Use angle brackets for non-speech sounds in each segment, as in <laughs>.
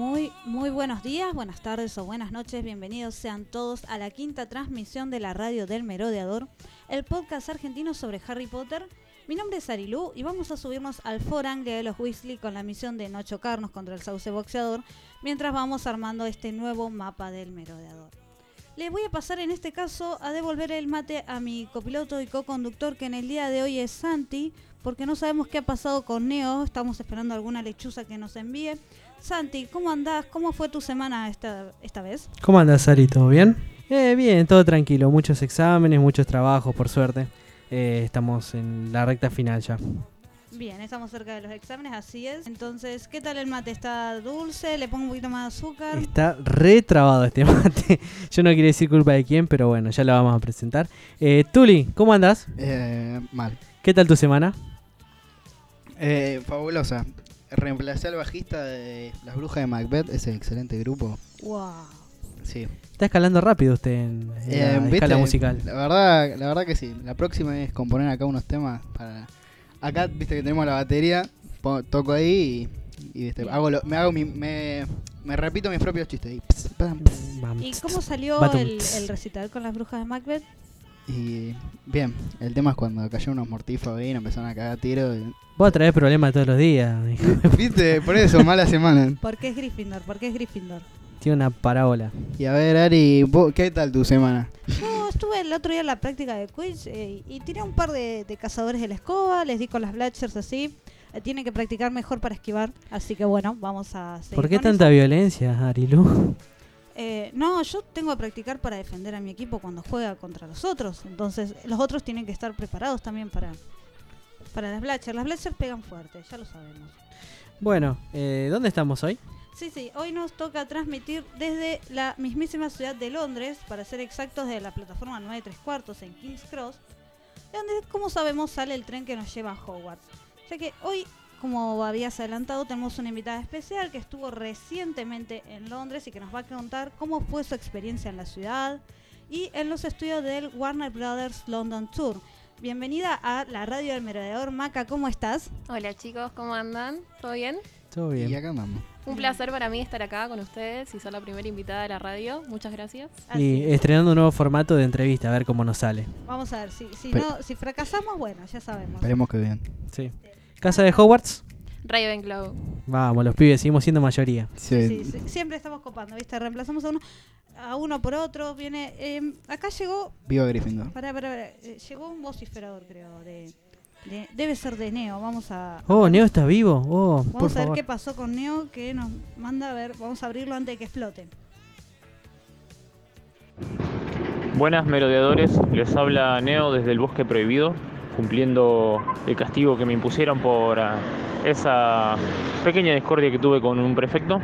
Muy, buenos días, buenas tardes o buenas noches. Bienvenidos sean todos a la quinta transmisión de la radio del Merodeador, el podcast argentino sobre Harry Potter. Mi nombre es Arilú y vamos a subirnos al forangle de los Weasley con la misión de no chocarnos contra el sauce boxeador mientras vamos armando este nuevo mapa del Merodeador. Le voy a pasar en este caso a devolver el mate a mi copiloto y co-conductor que en el día de hoy es Santi, porque no sabemos qué ha pasado con Neo, estamos esperando alguna lechuza que nos envíe. Santi, ¿cómo andás? ¿Cómo fue tu semana esta, esta vez? ¿Cómo andas, Ari? ¿Todo bien? Eh, bien, todo tranquilo. Muchos exámenes, muchos trabajos, por suerte. Eh, estamos en la recta final ya. Bien, estamos cerca de los exámenes, así es. Entonces, ¿qué tal el mate? ¿Está dulce? ¿Le pongo un poquito más de azúcar? Está re trabado este <laughs> mate. Yo no quiero decir culpa de quién, pero bueno, ya lo vamos a presentar. Eh, Tuli, ¿cómo andas? Eh, mal. ¿Qué tal tu semana? Eh, fabulosa. Reemplacé al bajista de Las Brujas de Macbeth, ese excelente grupo. ¡Wow! Sí. Está escalando rápido usted en, en Eh, la ¿viste? escala musical. La verdad, la verdad que sí. La próxima es componer acá unos temas para. Acá, viste que tenemos la batería, toco ahí y, y, viste, hago lo- me hago mi, me, me repito mis propios chistes. Y, ps, pam, ps. Vamos. ¿Y cómo salió el recital con las brujas de Macbeth? Y bien, el tema es cuando cayó unos mortífagos ahí y empezaron a cagar tiro. y- Vos traes problemas todos los días. <laughs> hijo. Viste, por eso, mala semana. ¿Por qué es Gryffindor? ¿Por qué es Gryffindor? Tiene una parábola. Y a ver, Ari, ¿vos- ¿qué tal tu semana? Yo estuve el otro día en la práctica de quiz eh, y tiré un par de, de cazadores de la escoba, les di con las Blatchers así. Eh, tienen que practicar mejor para esquivar, así que bueno, vamos a seguir ¿Por qué con tanta eso. violencia, Arilu? Eh, no, yo tengo que practicar para defender a mi equipo cuando juega contra los otros. Entonces, los otros tienen que estar preparados también para, para las Blatchers. Las Blatchers pegan fuerte, ya lo sabemos. Bueno, eh, ¿dónde estamos hoy? Sí, sí, hoy nos toca transmitir desde la mismísima ciudad de Londres, para ser exactos, de la plataforma 9 3 cuartos en King's Cross, de donde, como sabemos, sale el tren que nos lleva a Hogwarts. Ya que hoy, como habías adelantado, tenemos una invitada especial que estuvo recientemente en Londres y que nos va a contar cómo fue su experiencia en la ciudad y en los estudios del Warner Brothers London Tour. Bienvenida a la radio del merodeador Maca, ¿cómo estás? Hola chicos, ¿cómo andan? ¿Todo bien? Todo Y bien. acá andamos. Un placer para mí estar acá con ustedes y ser la primera invitada de la radio. Muchas gracias. Así Y es. estrenando un nuevo formato de entrevista, a ver cómo nos sale. Vamos a ver, si, no, si fracasamos, bueno, ya sabemos. Esperemos que bien. Sí. Casa de Hogwarts. Ravenclaw. Vamos, los pibes, seguimos siendo mayoría. Sí, sí, sí, siempre estamos copando, ¿viste? Reemplazamos a uno, a uno por otro. Viene. eh, acá llegó. Viva Gryffindor. Pará, pará, pará, eh, llegó un vociferador, creo. De, de- debe ser de Neo. Vamos a. Oh, Neo está vivo. Oh, por Vamos a ver favor. qué pasó con Neo que nos manda a ver. Vamos a abrirlo antes de que explote. Buenas merodeadores, les habla Neo desde el Bosque Prohibido, cumpliendo el castigo que me impusieron por ah, esa pequeña discordia que tuve con un prefecto.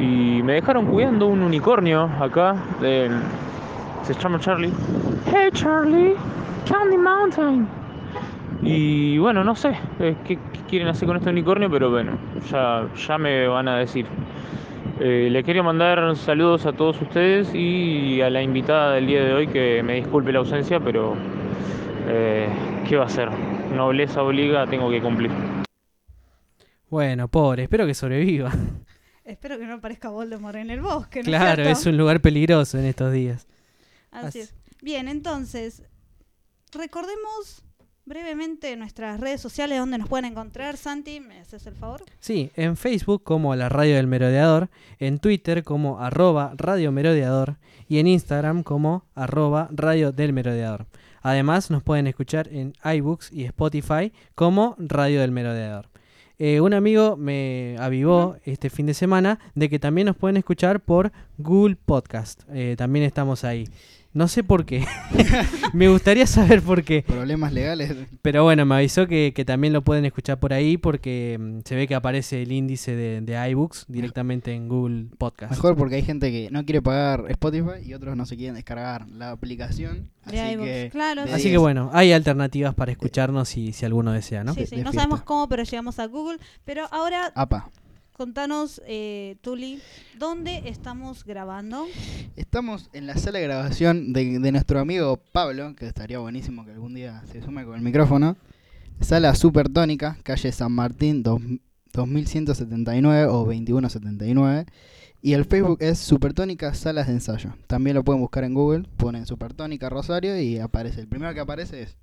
Y me dejaron cuidando un unicornio acá, del... se llama Charlie. Hey Charlie, Candy Mountain. Y bueno, no sé eh, qué, quieren hacer con este unicornio, pero bueno, ya, ya me van a decir. Eh, le quería mandar saludos a todos ustedes y a la invitada del día de hoy que me disculpe la ausencia, pero eh, ¿qué va a hacer? Nobleza obliga, tengo que cumplir. Bueno, pobre, espero que sobreviva. <laughs> Espero que no aparezca Voldemort en el bosque, ¿no claro, es un lugar peligroso en estos días. Así Así- es. Bien, entonces, recordemos brevemente nuestras redes sociales donde nos pueden encontrar. Santi, ¿me haces el favor? Sí, en Facebook como la Radio del Merodeador, en Twitter como arroba Radio Merodeador y en Instagram como arroba Radio del Merodeador. Además nos pueden escuchar en iBooks y Spotify como Radio del Merodeador. Eh, un amigo me avivó este fin de semana de que también nos pueden escuchar por Google Podcast. Eh, también estamos ahí. No sé por qué. <laughs> me gustaría saber por qué. Problemas legales. Pero bueno, me avisó que, que también lo pueden escuchar por ahí porque mm, se ve que aparece el índice de, de iBooks directamente en Google Podcast. Mejor porque hay gente que no quiere pagar Spotify y otros no se quieren descargar la aplicación. De Así iVoox, que, claro. Así que 10. bueno, hay alternativas para escucharnos si, si alguno desea, ¿no? Sí, sí, De no fiesta. sabemos cómo, pero llegamos a Google. Pero ahora Apa. Contanos, eh, Tuli, ¿dónde estamos grabando? Estamos en la sala de grabación de, de nuestro amigo Pablo, que estaría buenísimo que algún día se sume con el micrófono. Sala Supertónica, calle San Martín, dos- 2179 o 2179. Y el Facebook es Supertónica Salas de Ensayo. También lo pueden buscar en Google, ponen Supertónica Rosario y aparece. El primero que aparece es.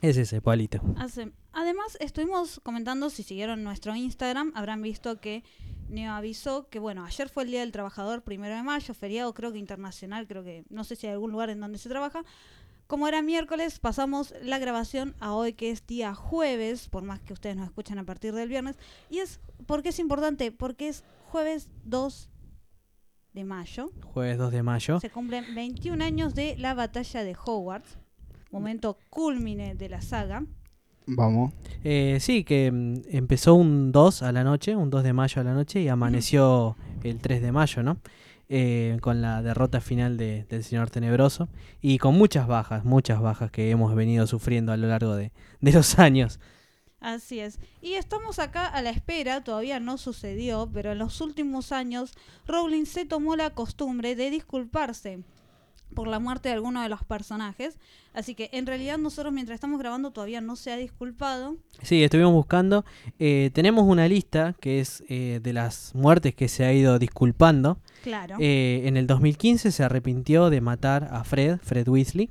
Es ese, Pablito. Hace- Además, estuvimos comentando, si siguieron nuestro Instagram, habrán visto que Neo avisó que, bueno, ayer fue el Día del Trabajador, primero de mayo, feriado creo que internacional, creo que, no sé si hay algún lugar en donde se trabaja. Como era miércoles, pasamos la grabación a hoy, que es día jueves, por más que ustedes nos escuchan a partir del viernes. Y es, ¿por qué es importante? Porque es jueves 2 de mayo. Jueves 2 de mayo. Se cumplen 21 años de la batalla de Hogwarts, momento culmine de la saga. Vamos. Eh, sí, que mm, empezó un 2 a la noche, un 2 de mayo a la noche y amaneció el 3 de mayo, ¿no? Eh, con la derrota final de- del Señor Tenebroso y con muchas bajas, muchas bajas que hemos venido sufriendo a lo largo de, de los <laughs> años. Así es. Y estamos acá a la espera, todavía no sucedió, pero en los últimos años Rowling se tomó la costumbre de disculparse por la muerte de alguno de los personajes. Así que en realidad nosotros mientras estamos grabando todavía no se ha disculpado. Sí, estuvimos buscando. Eh, tenemos una lista que es eh, de las muertes que se ha ido disculpando. Claro. Eh, en el 2015 se arrepintió de matar a Fred, Fred Weasley,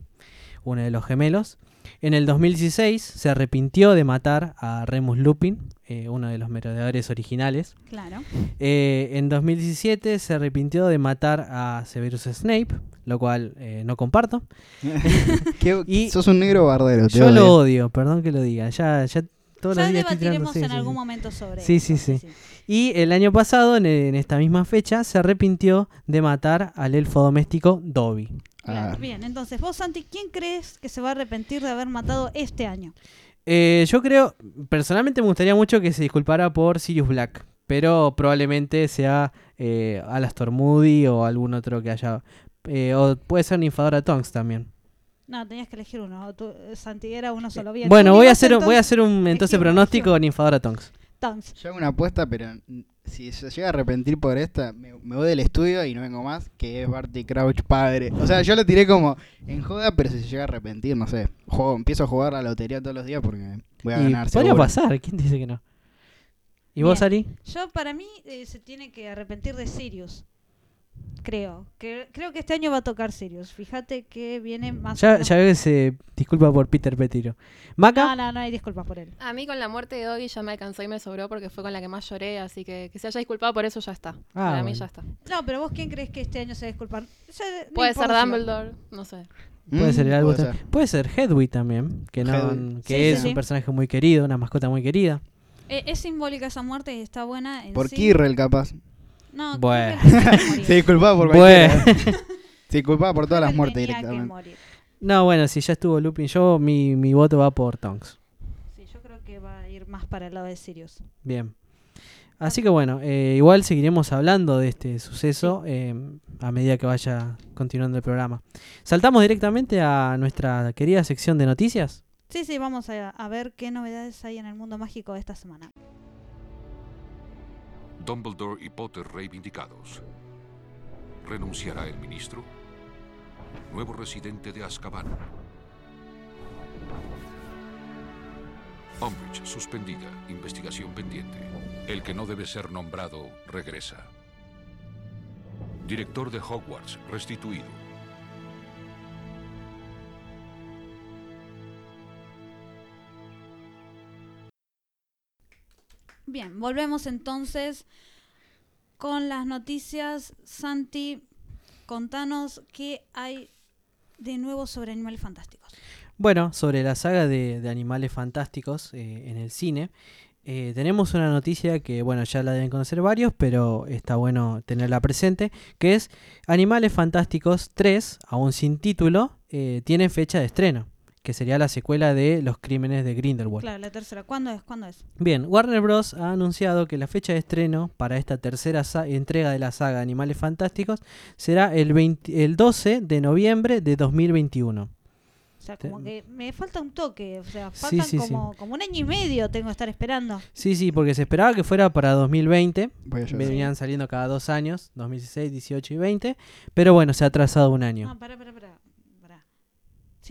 uno de los gemelos. En el 2016 se arrepintió de matar a Remus Lupin, eh, uno de los merodeadores originales. claro. Eh, en 2017 se arrepintió de matar a Severus Snape, lo cual eh, no comparto. <laughs> ¿Qué- <laughs> Y- sos un negro bardero. Yo odio. lo odio, perdón que lo diga. Ya, ya todos Ya los días estoy tirando- debatiremos sí, en sí, algún sí. momento sobre Sí, eso, sí, sí. Y el año pasado, en, en esta misma fecha, se arrepintió de matar al elfo doméstico Dobby. Claro, Ah, Bien, entonces vos, Santi, ¿quién crees que se va a arrepentir de haber matado este año? Eh, yo creo, personalmente me gustaría mucho que se disculpara por Sirius Black, pero probablemente sea eh, Alastor Moody o algún otro que haya... eh, o puede ser Ninfadora Tonks también. No, tenías que elegir uno. Tú, eh, Santi, era uno solo. Bien. bueno, Tú voy a hacer, voy a entonces- hacer un entonces pronóstico Ninfadora Tonks. Tonks. Yo hago una apuesta, pero si se llega a arrepentir por esta, me, me voy del estudio y no vengo más, que es Barty Crouch padre. O sea, yo lo tiré como en joda, pero si se llega a arrepentir, no sé. Juego, empiezo a jugar a la lotería todos los días porque voy a Y ganar podría seguro. pasar, ¿quién dice que no? ¿Y vos. Ari? Yo, para mí, eh, se tiene que arrepentir de Sirius. Creo. Que, creo que este año va a tocar Sirius. Fíjate que viene más. Ya, ya veo que se disculpa por Peter Petiro. ¿Maca? No, no, no hay disculpas por él. A mí con la muerte de Doggy ya me alcanzó y me sobró porque fue con la que más lloré, así que que se haya disculpado por eso ya está. Para mí ya está. No, pero vos, ¿quién crees que este año se va a disculpar? Ya, no Puede ser Dumbledore, no sé. Puede Mm, ser el Albus puede ser. Puede ser Hedwig también, que, no, Hedwig. que Sí, es sí, un sí. personaje muy querido, una mascota muy querida. Eh, es simbólica esa muerte y está buena. En Por sí. Kirrell, capaz. No, Bueno. Se <laughs> disculpaba por Bueno. Se <laughs> disculpaba por todas las muertes directamente. No, bueno, si ya estuvo Lupin, yo mi, mi voto va por Tonks. Sí, yo creo que va a ir más para el lado de Sirius. Bien. Así que bueno, eh, igual seguiremos hablando de este suceso eh, a medida que vaya continuando el programa. Saltamos directamente a nuestra querida sección de noticias. Sí, sí, vamos a, a ver qué novedades hay en el mundo mágico de esta semana. Dumbledore y Potter reivindicados. ¿Renunciará el ministro? Nuevo residente de Azkaban. Umbridge suspendida. Investigación pendiente. El que no debe ser nombrado regresa. Director de Hogwarts restituido. Bien, volvemos entonces con las noticias. Santi, contanos qué hay de nuevo sobre Animales Fantásticos. Bueno, sobre la saga de, Animales Fantásticos eh, en el cine, Eh, tenemos una noticia que, bueno, ya la deben conocer varios, pero está bueno tenerla presente, que es Animales Fantásticos 3, aún sin título, eh, tiene fecha de estreno, que sería la secuela de Los Crímenes de Grindelwald. Claro, la tercera. ¿Cuándo es? ¿Cuándo es? Bien, Warner Bros. ha anunciado que la fecha de estreno para esta tercera entrega de la saga Animales Fantásticos será el, 20 el 12 de noviembre de 2021. O sea, como que me falta un toque. O sea, faltan sí, sí. como, como un año y medio tengo que estar esperando. Sí, sí, porque se esperaba que fuera para 2020. Voy a llorar. Venían saliendo cada dos años, 2016, 18 y 20. Pero bueno, se ha atrasado un año. Pará, pará, pará. pará.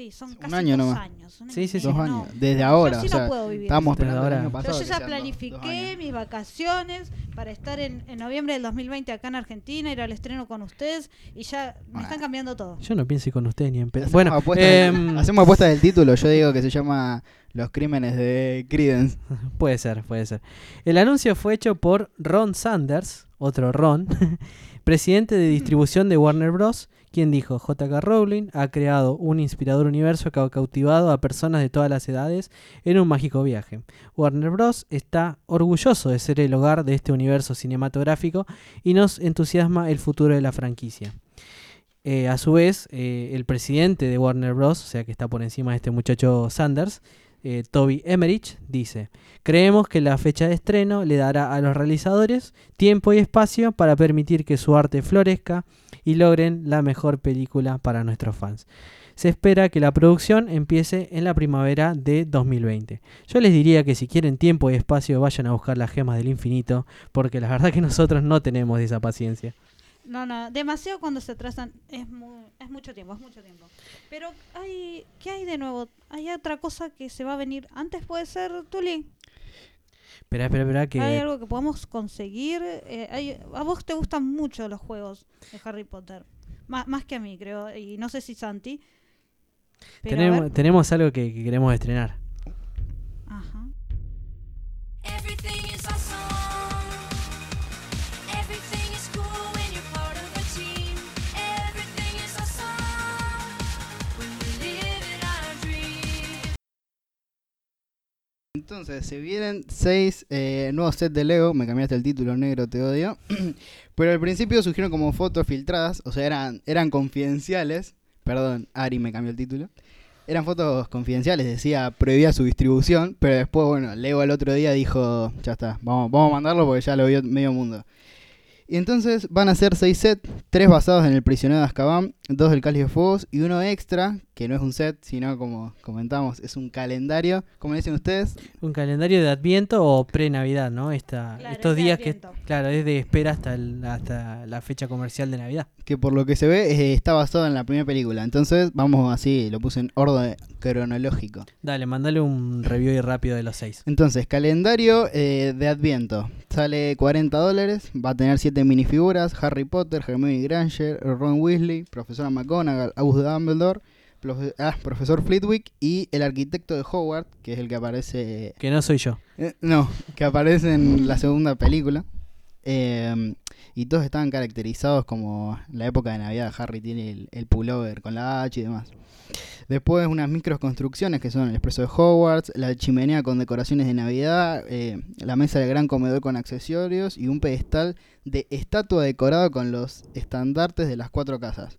Sí, son Un casi año dos nomás. años. un Sí, sí, sí. Dos no. años. Desde Yo ahora. así o sea, no puedo vivir. estábamos Desde esperando el ahora. año Yo pasado. ya que sean dos- dos planifiqué años. mis vacaciones para estar en, en noviembre del 2020 acá en Argentina, ir al estreno con ustedes y ya me Bueno. están cambiando todo. Yo no pienso ir con ustedes ni en pedo. Hacemos Bueno, em, <laughs> hacemos apuestas del título. Yo digo que se llama Los Crímenes de Credence. <laughs> puede ser, puede ser. El anuncio fue hecho por Ron Sanders, otro Ron, <laughs> presidente de distribución de Warner Bros., quien dijo, JK Rowling ha creado un inspirador universo que ha cautivado a personas de todas las edades en un mágico viaje. Warner Bros. está orgulloso de ser el hogar de este universo cinematográfico y nos entusiasma el futuro de la franquicia. Eh, a su vez, eh, el presidente de Warner Bros., o sea que está por encima de este muchacho Sanders, eh, Toby Emmerich, dice, creemos que la fecha de estreno le dará a los realizadores tiempo y espacio para permitir que su arte florezca logren la mejor película para nuestros fans. Se espera que la producción empiece en la primavera de 2020. Yo les diría que si quieren tiempo y espacio vayan a buscar las gemas del infinito, porque la verdad que <laughs> nosotros no tenemos esa paciencia. No, no, demasiado cuando se atrasan es, mu- es mucho tiempo, es mucho tiempo. Pero hay, ¿qué hay de nuevo? ¿Hay otra cosa que se va a venir antes? ¿Puede ser, Tuli? Espera, espera, espera, que... ¿Hay algo que podamos conseguir? Eh, hay- a vos te gustan mucho los juegos de Harry Potter. Má- más que a mí, creo. Y no sé si Santi. Pero tenemos, tenemos algo que, que queremos estrenar. Ajá. Entonces, se vienen seis eh, nuevos sets de Lego. Me cambiaste el título negro, te odio. <clears throat> Pero al principio surgieron como fotos filtradas. O sea, eran, eran confidenciales. Perdón, Ari me cambió el título. Eran fotos confidenciales, decía prohibía su distribución. Pero después, bueno, Lego el otro día dijo: Ya está, vamos, vamos a mandarlo porque ya lo vio medio mundo. Y entonces van a ser seis sets: tres basados en el prisionero de Azkaban, dos del Cáliz de Fuegos y uno extra, que no es un set, sino como comentamos, es un calendario. como dicen ustedes? Un calendario de Adviento o pre-Navidad, ¿no? Esta, Claro, estos es días que, claro, es de espera hasta, el- hasta la fecha comercial de Navidad. que por lo que se ve eh, está basado en la primera película. Entonces, vamos así, lo puse en orden cronológico. Dale, mandale un review rápido de los seis. Entonces, calendario eh, de Adviento. Sale 40 dólares, va a tener 7 minifiguras, Harry Potter, Hermione Granger, Ron Weasley, Profesora McGonagall, Albus Dumbledore, profe- ah, Profesor Flitwick y el arquitecto de Hogwarts, que es el que aparece... Que no soy yo. eh, no, que aparece en la segunda película. Eh, y todos estaban caracterizados como la época de Navidad. Harry tiene el, el pullover con la H y demás. Después unas microconstrucciones que son el expreso de Hogwarts, la chimenea con decoraciones de Navidad, eh, la mesa del gran comedor con accesorios y un pedestal de estatua decorado con los estandartes de las cuatro casas.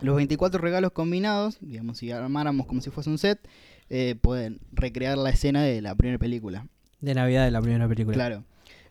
Los 24 regalos combinados, digamos, si armáramos como si fuese un set, eh, pueden recrear la escena de la primera película. De Navidad de la primera película. Claro.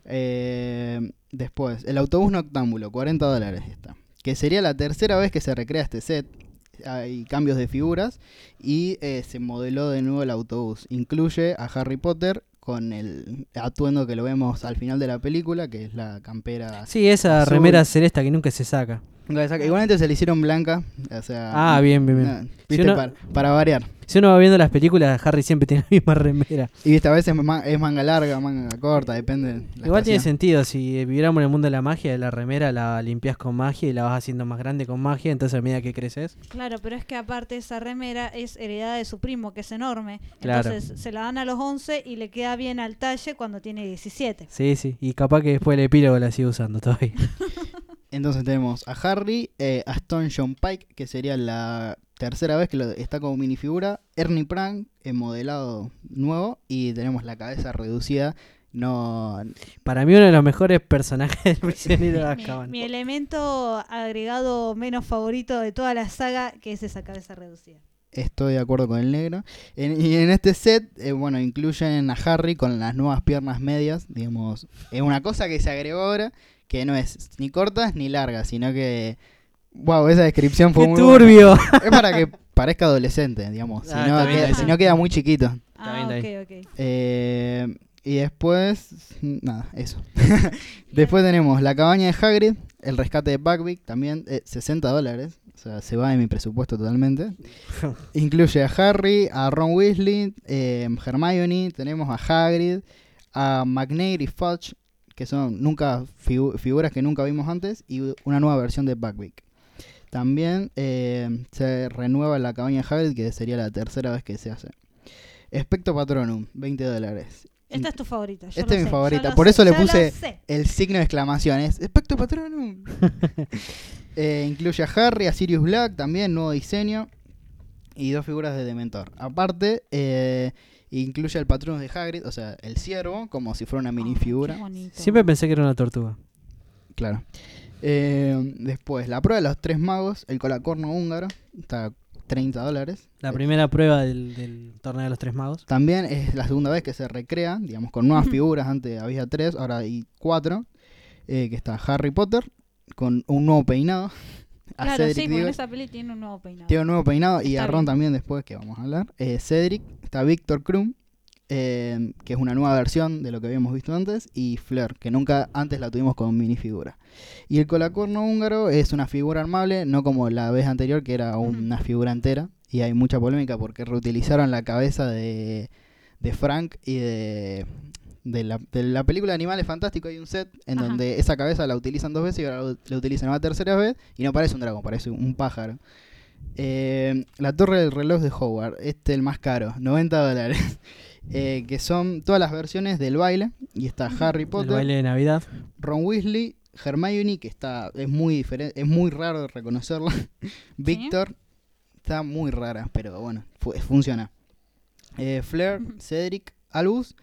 Eh, después, el autobús noctámbulo, 40 dólares está. Que sería la tercera vez que se recrea este set. Hay cambios de figuras y eh, se modeló de nuevo el autobús. Incluye a Harry Potter con el atuendo que lo vemos al final de la película, que es la campera. Sí, esa Azul. remera celesta que nunca se saca. Igualmente se le hicieron blanca. O sea, Ah, bien, bien, bien. no, viste, uno- para, para variar. Si uno va viendo las películas, Harry siempre <laughs> tiene la misma remera. Y viste, a veces es ma- es manga larga, manga corta, depende. de la Igual tiene sentido, si viviéramos en el mundo de la magia, la remera la limpias con magia y la vas haciendo más grande con magia, entonces a medida que creces, Claro, pero es que aparte esa remera es heredada de su primo, que es enorme. Claro. Entonces se la dan a los 11 y le queda bien al talle cuando tiene 17. sí, sí, y capaz que después el epílogo la sigue usando todavía. <laughs> Entonces tenemos a Harry, eh, a Stone John Pike, que sería la tercera vez que lo, está como minifigura. Ernie Prank en modelado nuevo y tenemos la cabeza reducida. No, Para mí uno de los mejores personajes del prisionero de Mi, Azkaban. mi elemento agregado menos favorito de toda la saga, que es esa cabeza reducida. Estoy de acuerdo con el negro. En- y en este set, eh, bueno, incluyen a Harry con las nuevas piernas medias. Digamos, es una cosa que se agregó ahora, que no es ni cortas ni largas, sino que. Wow, esa descripción fue ¡Qué muy buena. turbio! Es para que parezca adolescente, digamos. Si, Ah, no, queda, si no queda muy chiquito. Ah, bien, está ok, ok. Eh, y después, nada, eso. <laughs> después tenemos la cabaña de Hagrid, el rescate de Buckbeak, también eh, 60 dólares. O sea, se va de mi presupuesto totalmente. <laughs> Incluye a Harry, a Ron Weasley, eh, Hermione, tenemos a Hagrid, a McNair y Fudge, que son nunca figu- figuras que nunca vimos antes, y una nueva versión de Buckbeak. También eh, se renueva la cabaña de Hagrid, que sería la tercera vez que se hace. Expecto Patronum, 20 dólares. Esta es tu favorita. yo Esta es mi favorita, por sé, eso le puse-. El signo de exclamación es Patronum. <laughs> Eh, incluye a Harry, a Sirius Black, también nuevo diseño. Y dos figuras de Dementor. Aparte, eh, incluye al Patronus de Hagrid, o sea, el ciervo, como si fuera una minifigura. bonito. Siempre pensé que era una tortuga. Claro. Eh, después, la prueba de los tres magos, el colacorno húngaro, está a 30 dólares. La Eh, primera prueba del, del torneo de los tres magos. También es la segunda vez que se recrea, digamos, con nuevas <laughs> figuras. Antes había tres, ahora hay cuatro. eh, que está Harry Potter con un nuevo peinado. <laughs> A Claro, Cedric sí, porque en esa peli tiene un nuevo peinado. Tiene un nuevo peinado y Está a Ron bien. también después, que vamos a hablar. Eh, Cedric, está Víctor Krum, eh, que es una nueva versión de lo que habíamos visto antes. Y Fleur, que nunca antes la tuvimos con minifigura. Y el colacorno húngaro es una figura armable, no como la vez anterior, que era una figura entera. Y hay mucha polémica porque reutilizaron la cabeza de, de Frank y de, de, la, de la película Animales Fantásticos. Hay un set en Ajá. donde esa cabeza la utilizan dos veces y ahora la utilizan una tercera vez. Y no parece un dragón, parece un pájaro. Eh, la torre del reloj de Howard, este el más caro, 90 dólares. <laughs> Eh, que son todas las versiones del baile. Y está Harry El Potter, baile de Navidad. Ron Weasley, Hermione, que está es muy diferente, es muy raro de reconocerla. <laughs> Víctor está muy rara, pero bueno, fu- funciona. Eh, Flair, Cedric, Albus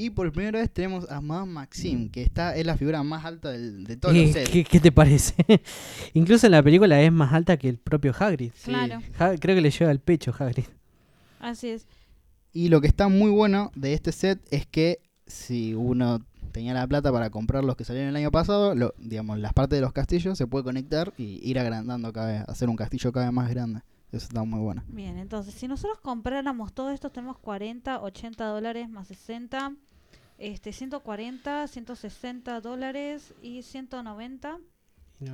y por primera vez tenemos a Madame Maxime, que está es la figura más alta del- de todos Eh, los sets. ¿qué, qué te parece? <laughs> Incluso en la película es más alta que el propio Hagrid. Sí. Claro, Ha- creo que le llega al pecho Hagrid. así es. Y lo que está muy bueno de este set es que si uno tenía la plata para comprar los que salieron el año pasado, lo, digamos, las partes de los castillos se puede conectar y ir agrandando cada vez, hacer un castillo cada vez más grande. Eso está muy bueno. Bien, entonces, si nosotros compráramos todo esto, tenemos 40, 80 dólares más 60, este, 140, 160 dólares y 190.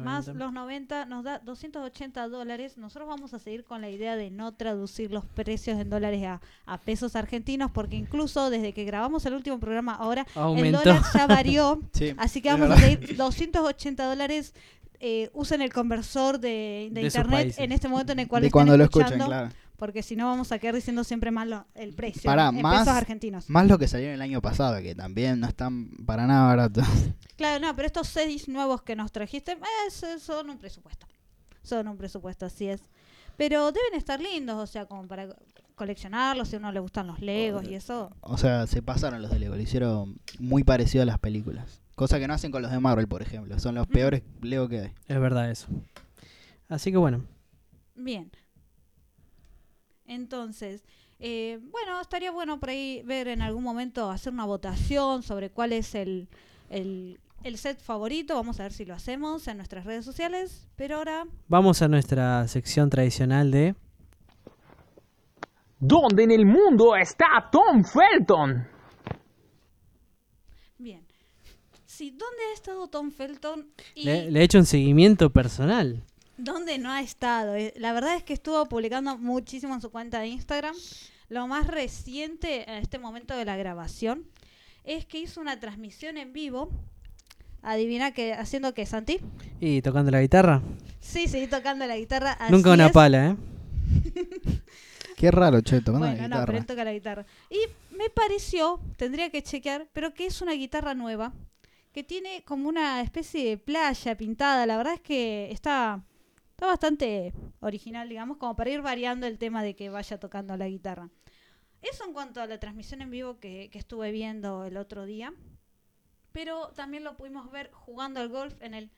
Más los 90 nos da 280 dólares. Nosotros vamos a seguir con la idea de no traducir los precios en dólares a, a pesos argentinos porque incluso desde que grabamos el último programa ahora el Aumentó. dólar ya varió. <laughs> Sí, Así que vamos a seguir 280 dólares. Eh, usen el conversor de, de De sus internet en este momento en el cual de estén cuando lo escuchen, escuchando, claro. Porque si no vamos a quedar diciendo siempre mal lo- el precio Pará, en más- pesos argentinos. Más lo que salió el año pasado, que también no están para nada baratos. <laughs> Claro, no, pero estos seis nuevos que nos trajiste eh, son un presupuesto. Son un presupuesto, así es. Pero deben estar lindos, o sea, como para coleccionarlos, si a uno le gustan los Legos y eso. O sea, se pasaron los de Lego, lo hicieron muy parecido a las películas. Cosa que no hacen con los de Marvel, por ejemplo. Son los peores Lego que hay. Es verdad eso. Así que bueno. Bien. Entonces, eh, bueno, estaría bueno por ahí ver en algún momento hacer una votación sobre cuál es el, el, el set favorito. Vamos a ver si lo hacemos en nuestras redes sociales. Pero ahora, Vamos a nuestra sección tradicional de... ¿Dónde en el mundo está Tom Felton? bien. Sí, ¿dónde ha estado Tom Felton? Y Le, le he hecho un seguimiento personal. ¿Dónde no ha estado? Eh, La verdad es que estuvo publicando muchísimo en su cuenta de Instagram. Lo más reciente en este momento de la grabación es que hizo una transmisión en vivo. Adivina que haciendo qué, Santi? Y tocando la guitarra. Sí, seguí tocando la guitarra. así Nunca una es. pala, ¿eh? <laughs> Qué raro, che, tocando Bueno, la no, pero guitarra. él toca la guitarra. Y me pareció, tendría que chequear, pero que es una guitarra nueva, que tiene como una especie de playa pintada. La verdad es que está, está bastante original, digamos, como para ir variando el tema de que vaya tocando la guitarra. Eso en cuanto a la transmisión en vivo que, que estuve viendo el otro día. Pero también lo pudimos ver jugando al golf en el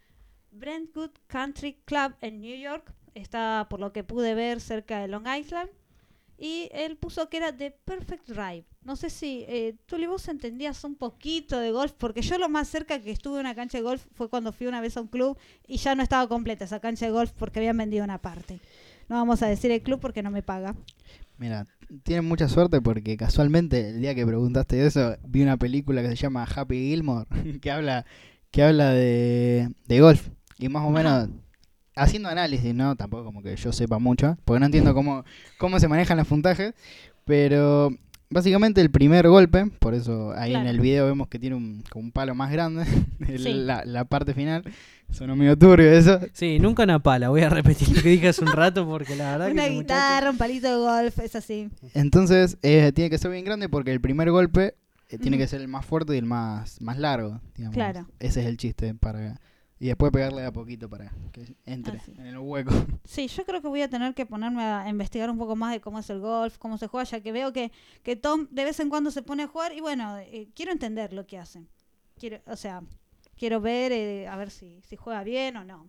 Brentwood Country Club en New York. Está, por lo que pude ver, cerca de Long Island. Y él puso que era The Perfect Drive. No sé si eh, tú, vos entendías un poquito de golf, porque yo lo más cerca que estuve en una cancha de golf fue cuando fui una vez a un club y ya no estaba completa esa cancha de golf porque habían vendido una parte. No vamos a decir el club porque no me paga. Mira, tienen mucha suerte porque casualmente el día que preguntaste eso vi una película que se llama Happy Gilmore <laughs> que habla que habla de, de golf y más o menos haciendo análisis, no tampoco como que yo sepa mucho, porque no entiendo cómo cómo se manejan los puntajes, pero básicamente el primer golpe, por eso ahí en el video vemos que tiene un, como un palo más grande, <laughs> el- Sí. la, la parte final, sonó medio turbio eso, Sí, nunca una pala. Voy a repetir lo que dije hace un rato porque la verdad <laughs> Una que muchacho- guitarra, un palito de golf, es así. Entonces eh, tiene que ser bien grande porque el primer golpe eh, tiene que ser el más fuerte y el más, más largo. Digamos. Claro. Ese es el chiste. para Y después pegarle a poquito para que entre Así. en el hueco. <laughs> Sí, yo creo que voy a tener que ponerme a investigar un poco más de cómo es el golf, cómo se juega, ya que veo que, que Tom de vez en cuando se pone a jugar y bueno, eh, quiero entender lo que hace. Quiero, o sea, quiero ver eh, a ver si, si juega bien o no.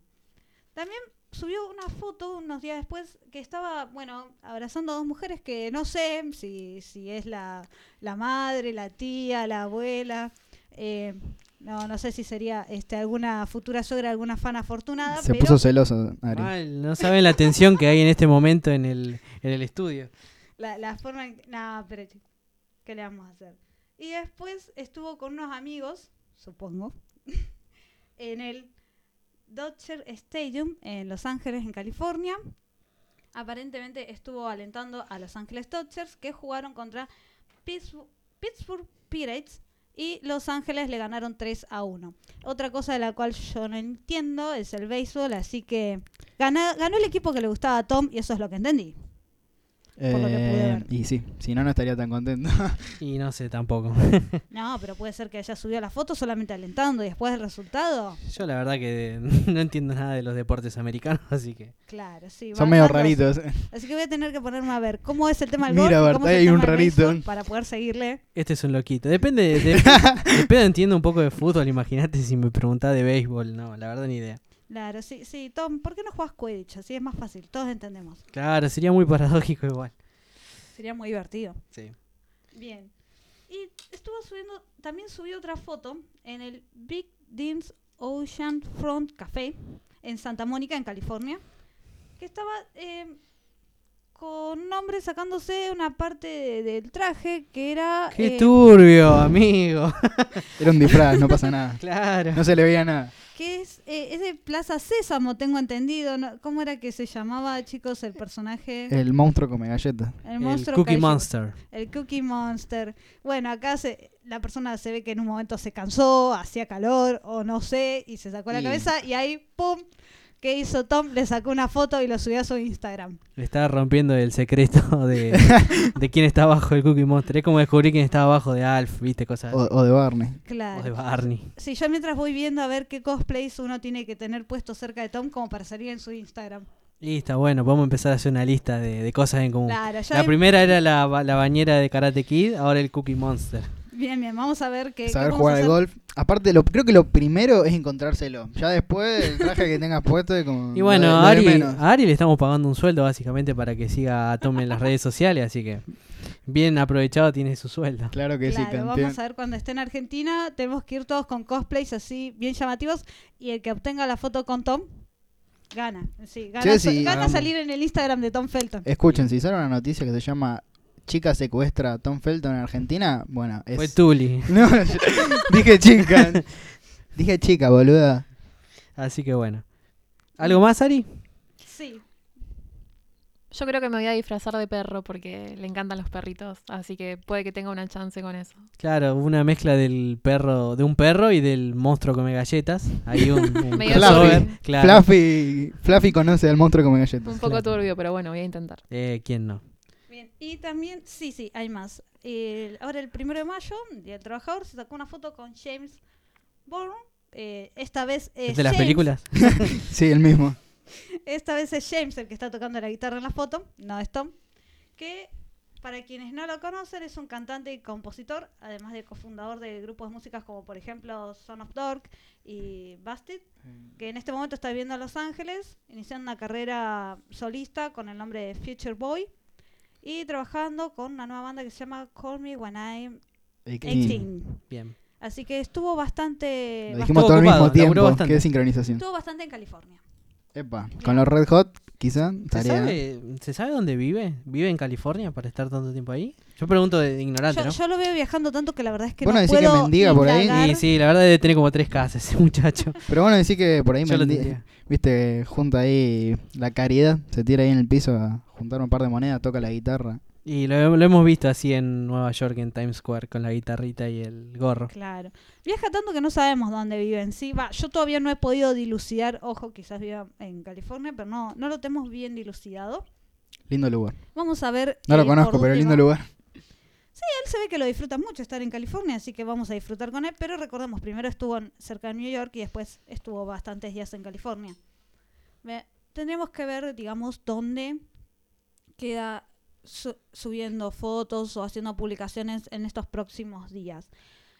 También subió una foto unos días después que estaba, bueno, abrazando a dos mujeres que no sé si, si es la, la madre, la tía, la abuela. eh, no, no sé si sería este alguna futura suegra, alguna fan afortunada. Se pero... puso celoso, Ari. Mal, no saben la tensión que hay en este momento en el, en el estudio. La, la forma en que... No, pero ¿qué le vamos a hacer? Y después estuvo con unos amigos, supongo, <laughs> en el Dodger Stadium en Los Ángeles, en California. Aparentemente estuvo alentando a Los Ángeles Dodgers que jugaron contra Pittsburgh, Pittsburgh Pirates y Los Ángeles le ganaron 3 a 1. Otra cosa de la cual yo no entiendo es el béisbol, así que gana- ganó el equipo que le gustaba a Tom y eso es lo que entendí. Por lo que pude Eh, ver. y sí, si no, no estaría tan contento. <laughs> Y no sé tampoco. <laughs> No, pero puede ser que haya subido la foto solamente alentando y después del resultado. Yo la verdad que <laughs> no entiendo nada de los deportes americanos, así que... Claro, sí. Son va- medio raritos. Así que voy a tener que ponerme a ver cómo es el tema del Mira, golf cómo Bart, el hay un rarito. para poder seguirle. Este es un loquito. Depende, de, de- depende, entiendo un poco de fútbol. Imagínate si me preguntás de béisbol. No, la verdad ni idea. Claro, sí, sí. Tom, ¿por qué no juegas Quidditch? Así es más fácil, todos entendemos. Claro, sería muy paradójico igual. Sería muy divertido. Sí. Bien. Y estuvo subiendo, también subió otra foto en el Big Dean's Ocean Front Café en Santa Mónica, en California, que estaba eh, con un hombre sacándose una parte de- del traje que era... ¡Qué eh, turbio, amigo! <laughs> Era un disfraz, no pasa nada. claro. No se le veía nada. Que es, eh, es de Plaza Sésamo, tengo entendido. ¿no? ¿Cómo era que se llamaba, chicos, el personaje? El monstruo come galletas. El El monstruo Cookie callejero. Monster. El Cookie Monster. Bueno, acá se, la persona se ve que en un momento se cansó, hacía calor o no sé, y se sacó la Y- cabeza y ahí, ¡pum! ¿Qué hizo Tom? Le sacó una foto y lo subió a su Instagram. Le estaba rompiendo el secreto de, <laughs> de quién está abajo del Cookie Monster. Es como descubrir quién está abajo de Alf, viste, cosas O, así. o de Barney. Claro. O de Barney. Sí, yo mientras voy viendo a ver qué cosplays uno tiene que tener puesto cerca de Tom como para salir en su Instagram. Y está bueno, podemos empezar a hacer una lista de, de cosas en común. Claro, ya La hay- primera era la, la bañera de Karate Kid, ahora el Cookie Monster. Bien, bien, vamos a ver qué. Saber qué jugar al golf. Aparte, lo, creo que lo primero es encontrárselo. Ya después, el traje que tengas puesto es como. Y bueno, Ari, menos. a Ari le estamos pagando un sueldo básicamente para que siga a Tom en las redes sociales, así que bien aprovechado tiene su sueldo. Claro que sí, Claro, campeón. vamos a ver cuando esté en Argentina. Tenemos que ir todos con cosplays así bien llamativos. Y el que obtenga la foto con Tom, gana. Sí, gana, sí, gana salir en el Instagram de Tom Felton. Escuchen, si sale una noticia que se llama Chica secuestra a Tom Felton en Argentina, bueno, es. Fue Tuli. <laughs> No, dije chica. dije chica, boluda. Así que bueno. ¿Algo más, Ari? Sí. Yo creo que me voy a disfrazar de perro porque le encantan los perritos, así que puede que tenga una chance con eso. Claro, una mezcla del perro, de un perro y del monstruo come galletas. Ahí un, <laughs> claro. Fluffy, Fluffy conoce al monstruo come galletas. Un poco Claro. turbio, pero bueno, voy a intentar. Eh, ¿Quién no? Bien. Y también, sí, sí, hay más. El- ahora el primero de mayo, Día del Trabajador, se sacó una foto con James Bourne. Eh, esta vez es ¿Es de las James. películas? <laughs> Sí, el mismo. esta vez es James el que está tocando la guitarra en la foto, no es Tom, que para quienes no lo conocen es un cantante y compositor, además de cofundador de grupos de músicas como por ejemplo Son of Dork y Busted, que en este momento está viviendo en Los Ángeles, iniciando una carrera solista con el nombre de Future Boy y trabajando con una nueva banda que se llama Call Me When I'm 18. Bien. Así que estuvo bastante, Lo dijimos Estuvo todo al mismo tiempo. bastante. Qué sincronización. estuvo bastante en California. Epa, con los Red Hot, quizá. ¿Se sabe, ¿Se sabe dónde vive? ¿Vive en California para estar tanto tiempo ahí? Yo pregunto de, ignorante, Yo, ¿no? yo lo veo viajando tanto que la verdad es que Vos no decís que puedo mendiga por ahí. Y sí, la verdad debe tener como tres casas ese <laughs> muchacho. Pero bueno, decir que por ahí Yo lo mendi- tendría. <laughs> Viste, junta ahí la caridad, se tira ahí en el piso a juntar un par de monedas, toca la guitarra. Y lo, lo hemos visto así en Nueva York, en Times Square, con la guitarrita y el gorro. Claro. Viaja tanto que no sabemos dónde vive en sí. Va, yo todavía no he podido dilucidar, ojo, quizás viva en California, pero no, no lo tenemos bien dilucidado. Lindo lugar. Vamos a ver. No lo conozco, pero lindo lugar. Él se ve que lo disfruta mucho estar en California, así que vamos a disfrutar con él. Pero recordemos, primero estuvo en- cerca de New York y después estuvo bastantes días en California. Ve, tendremos que ver, digamos, dónde queda su- subiendo fotos o haciendo publicaciones en estos próximos días.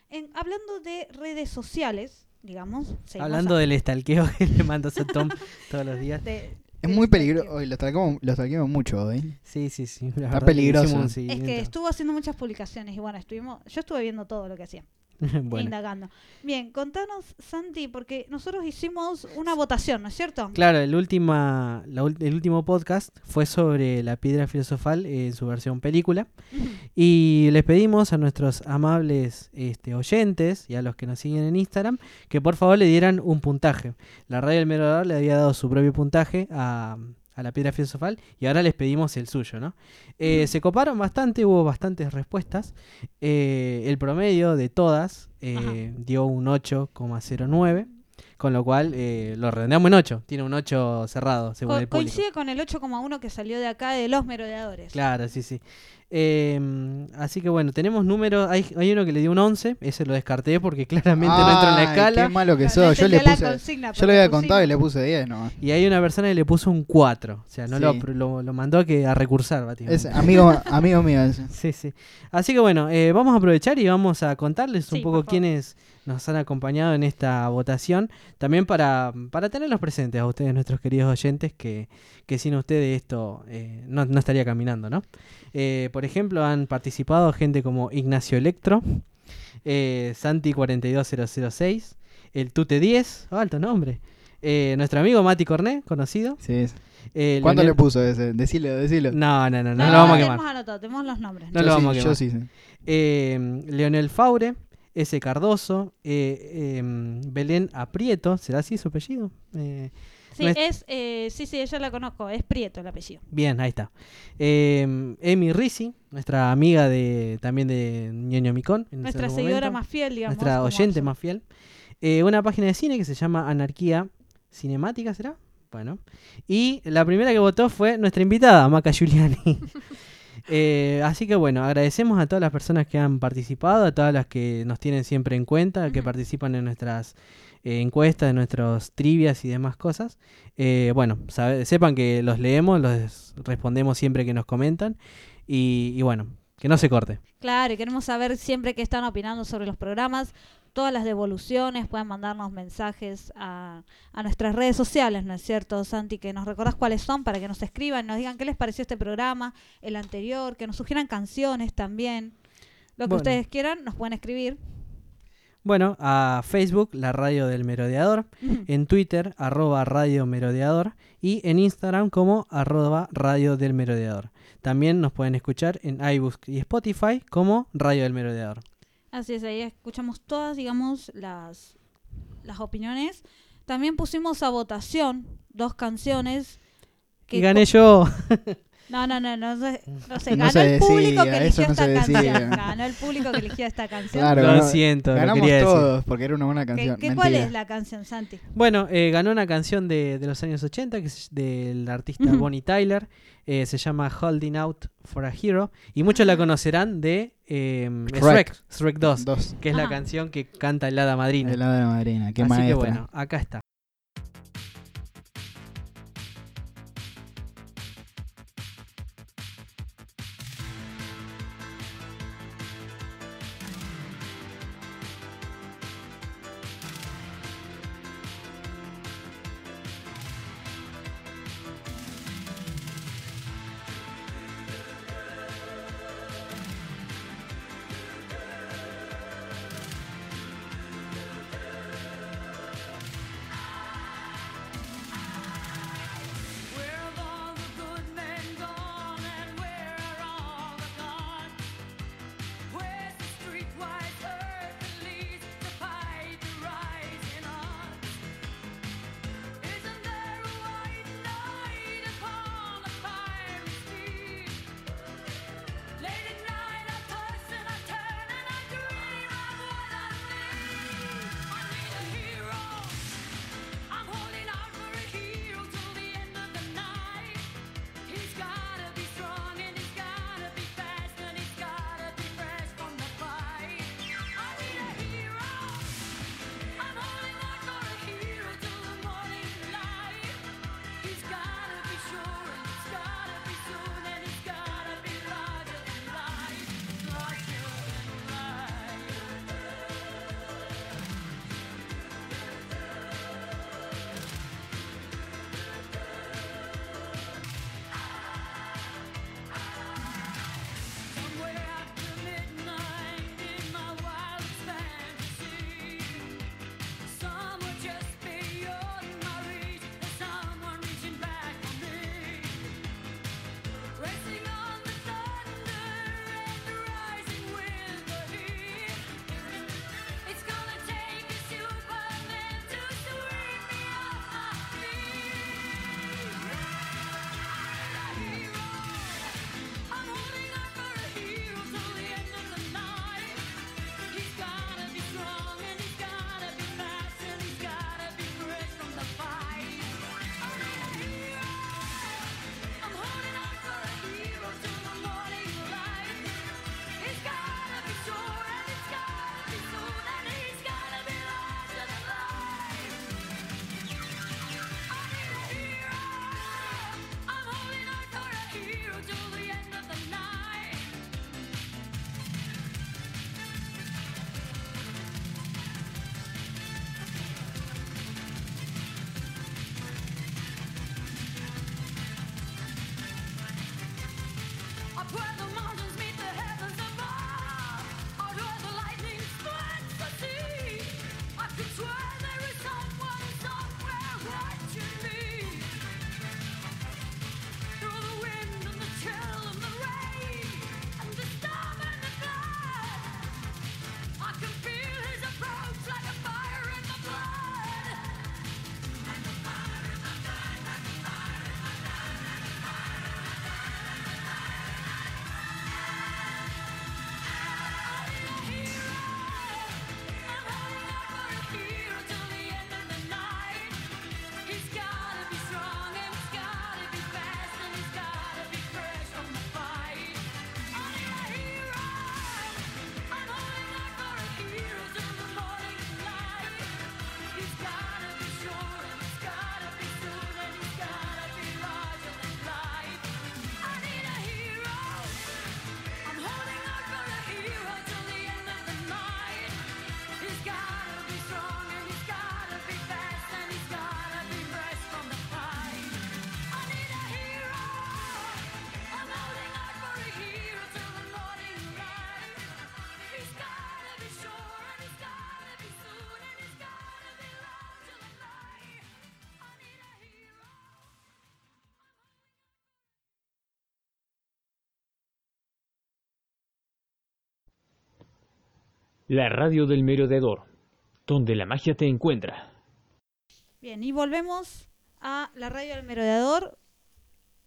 En- hablando de redes sociales, digamos. Hablando a- del estalqueo <laughs> que le mandas a Tom todos los días. de- Es muy peligroso. Hoy lo stalkeamos, lo mucho hoy. Sí, sí, sí. la Está peligroso. Es que estuvo haciendo muchas publicaciones y bueno, estuvimos, yo estuve viendo todo lo que hacía. <laughs> bueno. indagando. Bien, contanos, Santi, porque nosotros hicimos una votación, ¿no es cierto? Claro, el, última, la el último podcast fue sobre la piedra filosofal en su versión película. <laughs> Y les pedimos a nuestros amables este, oyentes y a los que nos siguen en Instagram que por favor le dieran un puntaje. La radio del Merodador le había dado su propio puntaje a, a la piedra filosofal y ahora les pedimos el suyo, ¿no? Eh, Se coparon bastante, hubo bastantes respuestas. Eh, el promedio de todas eh, dio un 8,09. Con lo cual eh, lo redondeamos en 8. Tiene un 8 cerrado, según Co- el público. coincide con el 8,1 que salió de acá de los merodeadores. Claro, sí, sí. Eh, así que bueno, tenemos números. Hay, hay uno que le dio un 11. Ese lo descarté porque <laughs> claramente no entra en la escala. Qué malo que No sos. Yo le puse. consigna, Yo le había pusimos. contado y le puse 10, no. Y hay una persona que le puso un 4. O sea, no Sí. lo, lo, lo mandó a, que, a recursar, básicamente. Es amigo, <laughs> amigo mío ese. Sí, sí. Así que bueno, eh, vamos a aprovechar y vamos a contarles Sí, un poco quiénes nos han acompañado en esta votación. También para, para tenerlos presentes a ustedes, nuestros queridos oyentes, que, que sin ustedes esto eh, no, no estaría caminando, ¿no? Eh, por ejemplo, han participado gente como Ignacio Electro, eh, Santi42006, el Tute10, oh, alto nombre. eh, nuestro amigo Mati Corné, conocido. Sí, es. eh, ¿Cuánto le puso ese? Decilo, decilo. No, no, no, no, No, lo vamos a tenemos quemar. anotado, tenemos los nombres. No Yo lo sí, vamos a Yo quemar. sí. sí. eh, Leonel Faure, S. Cardoso, eh, em, Belén Aprieto, ¿será así su apellido? Sí, no es- es, eh, sí, sí, ella la conozco, es Prieto el apellido. bien, ahí está. Eh, Emi Risi, nuestra amiga de también de Ñoño Micón. en Nuestra seguidora momento, más fiel, digamos. Nuestra oyente más fiel. Eh, una página de cine que se llama Anarquía Cinemática, ¿será? Bueno. Y la primera que votó fue nuestra invitada, Maca Giuliani. <laughs> Eh, así que bueno, agradecemos a todas las personas que han participado, a todas las que nos tienen siempre en cuenta, que participan en nuestras eh, encuestas, en nuestros trivias y demás cosas. Eh, bueno, sabe- sepan que los leemos, los respondemos siempre que nos comentan. Y, y bueno, que no se corte. Claro, y queremos saber siempre qué están opinando sobre los programas, todas las devoluciones, pueden mandarnos mensajes a, a nuestras redes sociales, ¿no es cierto, Santi? Que nos recordás cuáles son para que nos escriban, nos digan qué les pareció este programa, el anterior, que nos sugieran canciones también. Lo que Bueno. ustedes quieran, nos pueden escribir. Bueno, a Facebook, la radio del merodeador. en Twitter, arroba Radio Merodeador, y en Instagram como arroba Radio del Merodeador. También nos pueden escuchar en iBooks y Spotify como Radio del Merodeador. Así es, ahí escuchamos todas, digamos, las, las opiniones. También pusimos a votación dos canciones. Y gané yo. <laughs> No, no, no, no, sé, no sé, No ganó se el público decía, que eligió no esta canción. Ganó el público que eligió esta canción. Claro, Lo ganó- siento, lo ganamos quería decir. todos porque era una buena ¿Qué- canción. qué- ¿Cuál es la canción, Santi? Bueno, eh, ganó una canción de, de los años 80 que es del artista. Bonnie Tyler. eh, se llama Holding Out for a Hero. Y muchos la conocerán de eh, Shrek. Shrek, Shrek 2, Dos. que es la Ajá. canción que canta el hada madrina. El lado de la madrina. Qué Así maestra. que bueno, acá está. La radio del merodeador, donde la magia te encuentra. Bien, y volvemos a la radio del merodeador.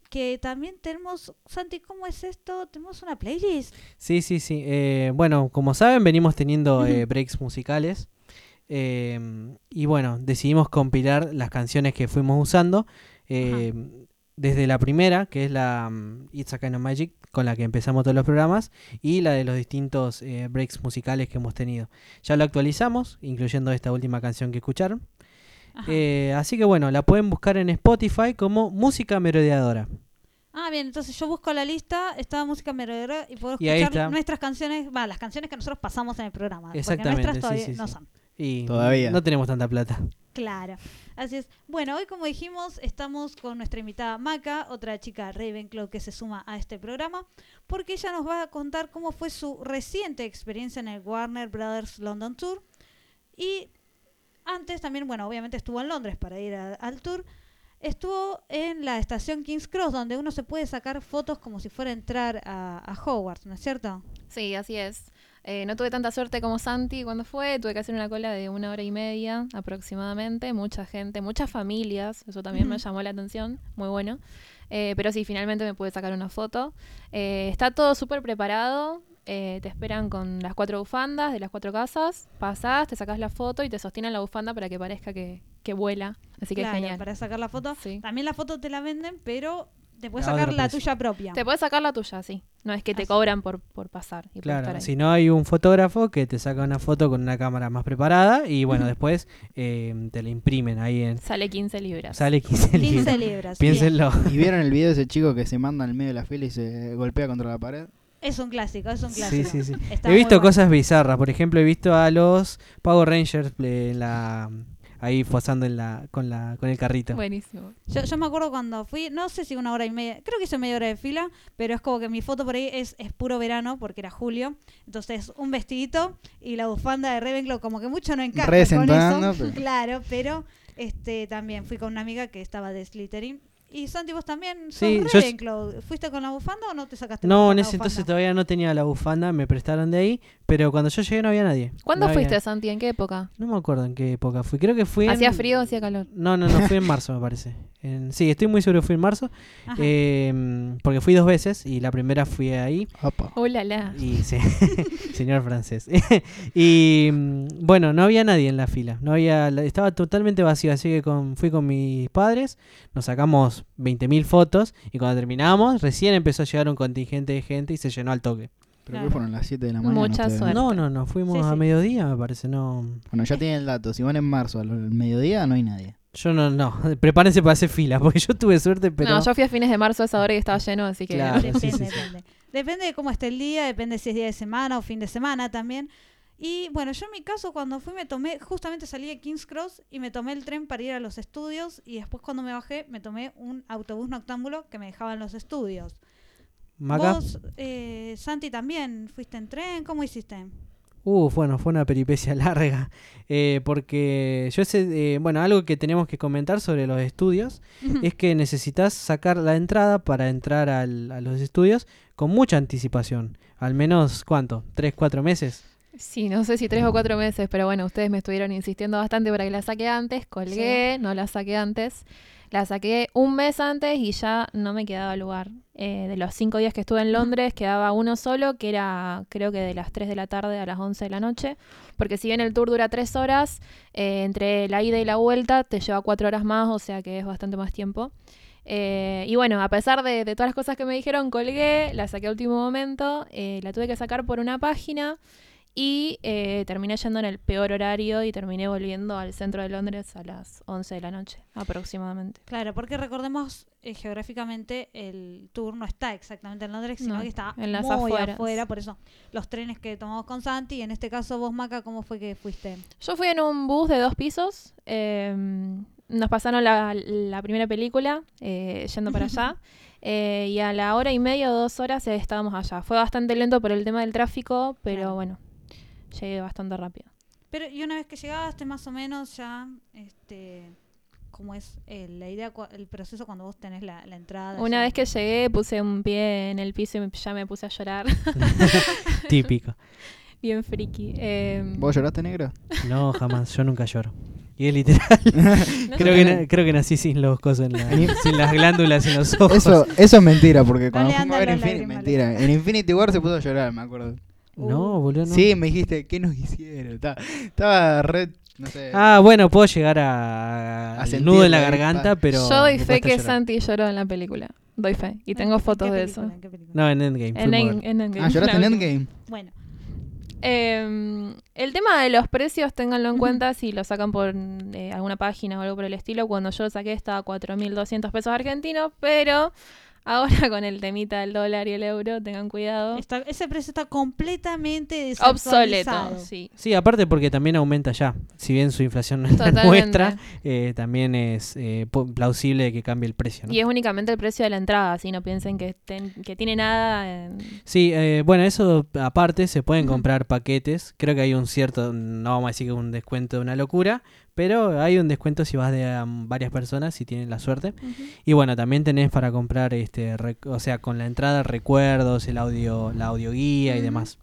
Que también tenemos. Santi, ¿cómo es esto? Tenemos una playlist. Sí, sí, sí. Eh, bueno, como saben, venimos teniendo eh, breaks musicales. Eh, y bueno, decidimos compilar las canciones que fuimos usando. Desde la primera, que es la mm, It's a Kind of Magic, con la que empezamos todos los programas, y la de los distintos eh, breaks musicales que hemos tenido. Ya lo actualizamos, incluyendo esta última canción que escucharon. Eh, así que bueno, la pueden buscar en Spotify como Música Merodeadora. Ah, bien, entonces yo busco la lista, está música merodeadora y puedo escuchar nuestras canciones, va, las canciones que nosotros pasamos en el programa. Porque Exactamente, nuestras sí, todavía sí, no sí. son. Y Todavía. no tenemos tanta plata. Claro, así es. Bueno, hoy como dijimos, estamos con nuestra invitada Maca, otra chica Ravenclaw que se suma a este programa, porque ella nos va a contar cómo fue su reciente experiencia en el Warner Brothers London Tour. Y antes también, bueno, obviamente estuvo en Londres para ir al tour. Estuvo en la estación King's Cross, donde uno se puede sacar fotos como si fuera a entrar a, a Hogwarts, ¿no es cierto? Sí, así es. Eh, no tuve tanta suerte como Santi cuando fue, tuve que hacer una cola de una hora y media aproximadamente, mucha gente, muchas familias, eso también me llamó la atención, muy bueno. Eh, pero sí, finalmente me pude sacar una foto. Eh, está todo súper preparado, eh, te esperan con las cuatro bufandas de las cuatro casas, pasás, te sacas la foto y te sostienen la bufanda para que parezca que, que vuela, así que Claro, genial. para sacar la foto. Sí. También la foto te la venden, pero te puedes sacar la precio. tuya propia. Te puedes sacar la tuya, sí. No es que te Así. cobran por, por pasar y por estar Claro, ahí. si no hay un fotógrafo que te saca una foto con una cámara más preparada y bueno, <laughs> después eh, te la imprimen ahí en... Sale 15 libras. Sale 15 libras. 15 libras. bien. <laughs> Piénsenlo. ¿Y vieron el video de ese chico que se manda en medio de la fila y se golpea contra la pared? Es un clásico, es un Sí, clásico. sí, sí. Está He visto bueno. cosas bizarras. Por ejemplo, he visto a los Power Rangers eh, en la, ahí posando en la, con, la, con el carrito. Buenísimo. Yo, yo me acuerdo cuando fui, no sé si una hora y media, creo que hice media hora de fila, pero es como que mi foto por ahí es, es puro verano porque era julio. Entonces, un vestidito y la bufanda de Ravenclaw, como que mucho no encaja con eso. <laughs> pero- Claro, pero este también fui con una amiga que estaba de Slytherin. Y Santi, vos también sos Sí, yo Ravenclaw. ¿Fuiste con la bufanda o no te sacaste No, en ese entonces todavía no tenía la bufanda, me prestaron de ahí, pero cuando yo llegué no había nadie. ¿Cuándo No había- fuiste, Santi? ¿En qué época? No me acuerdo en qué época fui. Creo que fui en... ¿Hacía frío o hacía calor? No, no, no, fui en marzo, me parece. <laughs> En- Sí, estoy muy seguro que fui en marzo, eh, porque fui dos veces y la primera fui ahí Opa. Hola, la. y sí, <laughs> señor francés. <laughs> y mm, bueno, no había nadie en la fila, no había, estaba totalmente vacío, así que con, fui con mis padres, nos sacamos 20.000 fotos y cuando terminamos recién empezó a llegar un contingente de gente y se llenó al toque. Pero Claro. que fueron las 7 de la mañana. Mucha suerte. No, no, no, fuimos Sí, a mediodía, me parece, no. Bueno, ya tienen el dato. Si van en marzo al mediodía, no hay nadie. Yo no, no, <laughs> prepárense para hacer fila, <laughs> porque yo tuve suerte, pero... No, yo fui a fines de marzo a esa hora y estaba lleno, así que. Claro. <laughs> Depende, sí, sí, sí. depende. Depende de cómo esté el día, depende si es día de semana o fin de semana también. Y bueno, yo en mi caso cuando fui me tomé, justamente salí de King's Cross y me tomé el tren para ir a los estudios y después cuando me bajé me tomé un autobús noctámbulo que me dejaba en los estudios. Maca. Vos, eh, Santi, también fuiste en tren, ¿cómo hiciste? Uh, bueno, fue una peripecia <laughs> larga. eh, porque yo sé, eh, bueno, algo que tenemos que comentar sobre los estudios es que necesitas sacar la entrada para entrar al- a los estudios con mucha anticipación. Al menos, ¿cuánto? ¿Tres, cuatro meses? Sí, no sé si tres o cuatro meses, pero bueno, ustedes me estuvieron insistiendo bastante para que la saque antes. Colgué, no la saqué antes. La saqué un mes antes y ya no me quedaba lugar. Eh, de los cinco días que estuve en Londres, quedaba uno solo, que era creo que de las 3 de la tarde a las 11 de la noche. Porque si bien el tour dura tres horas, eh, entre la ida y la vuelta te lleva cuatro horas más, o sea que es bastante más tiempo. Eh, y bueno, a pesar de, de todas las cosas que me dijeron, colgué, la saqué a último momento, la tuve que sacar por una página y eh, terminé yendo en el peor horario y terminé volviendo al centro de Londres a las 11 de la noche aproximadamente. Claro, porque recordemos eh, geográficamente el tour no está exactamente en Londres, sino No, que está en las muy afueras. afuera, por eso los trenes que tomamos con Santi, y en este caso vos Maca, ¿cómo fue que fuiste? Yo fui en un bus de dos pisos. eh, nos pasaron la, la primera película eh, yendo para allá. <laughs> eh, y a la hora y media o dos horas eh, estábamos allá. Fue bastante lento por el tema del tráfico, pero Claro. bueno, llegué bastante rápido. Pero y una vez que llegaste más o menos ya, este, ¿cómo es eh, la idea, cua- el proceso cuando vos tenés la, la entrada? Una ya? vez que llegué, puse un pie en el piso y ya me puse a llorar. <laughs> Típico. <laughs> bien friki. Eh, ¿Vos lloraste negro? No, jamás, yo nunca lloro. Y es literal. <laughs> no creo, que na- creo que nací sin los cosas en la- sin las glándulas en los ojos. Eso, eso es mentira, porque cuando le fuimos a ver Infinity, mentira. En Infinity War se puso a llorar, me acuerdo. No, boludo, no. Sí, me dijiste, ¿qué nos hicieron? Estaba, estaba re, no sé. Ah, bueno, puedo llegar a, A al nudo en la garganta, pero. Yo doy fe que llorar. Santi lloró en la película. Doy fe. Y tengo ¿En fotos qué de película? eso. ¿En qué película? No, en Endgame. En, en, en Endgame. ah, ¿lloraste en la última. Endgame? Bueno, Eh, el tema de los precios, ténganlo en cuenta si lo sacan por eh, alguna página o algo por el estilo. Cuando yo lo saqué estaba a 4.200 pesos argentinos, pero ahora <laughs> con el temita del dólar y el euro, tengan cuidado. está- ese precio está completamente Obsoleto, sí. Sí, aparte porque también aumenta ya. Si bien su inflación no es nuestra, eh, también es eh, plausible que cambie el precio. ¿no? Y es únicamente el precio de la entrada, así no piensen que, ten- que tiene nada. en- Sí, eh, bueno, eso aparte se pueden comprar paquetes. Creo que hay un cierto, no vamos a decir que un descuento de una locura, pero hay un descuento si vas de a varias personas, si tienen la suerte. Y bueno, también tenés para comprar, este, o sea, con la entrada recuerdos, el audio, la audio guía y demás.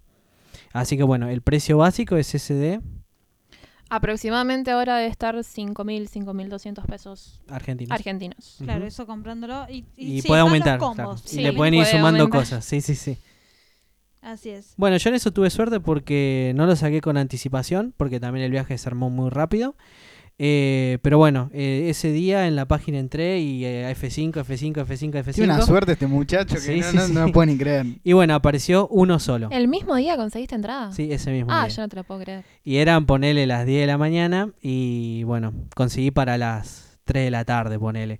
Así que bueno, el precio básico es ese de Aproximadamente ahora debe estar 5.000, 5.200 pesos argentinos. argentinos. Claro, eso comprándolo. Y, Y, sí, puede aumentar. Los claro. combos. Y Sí, le pueden ir sumando aumentar. cosas. Sí, sí, sí. Así es. Bueno, yo en eso tuve suerte porque no lo saqué con anticipación, porque también el viaje se armó muy rápido. Eh, pero bueno, eh, ese día en la página entré y eh, F5, F5, F5, F5. Tiene una suerte este muchacho que Sí, no, sí, no, sí. no me puedo ni creer. Y bueno, apareció uno solo. ¿El mismo día conseguiste entrada? Sí, ese mismo Ah, día. yo no te lo puedo creer. Y eran, ponele, las 10 de la mañana y bueno, conseguí para las 3 de la tarde, ponele.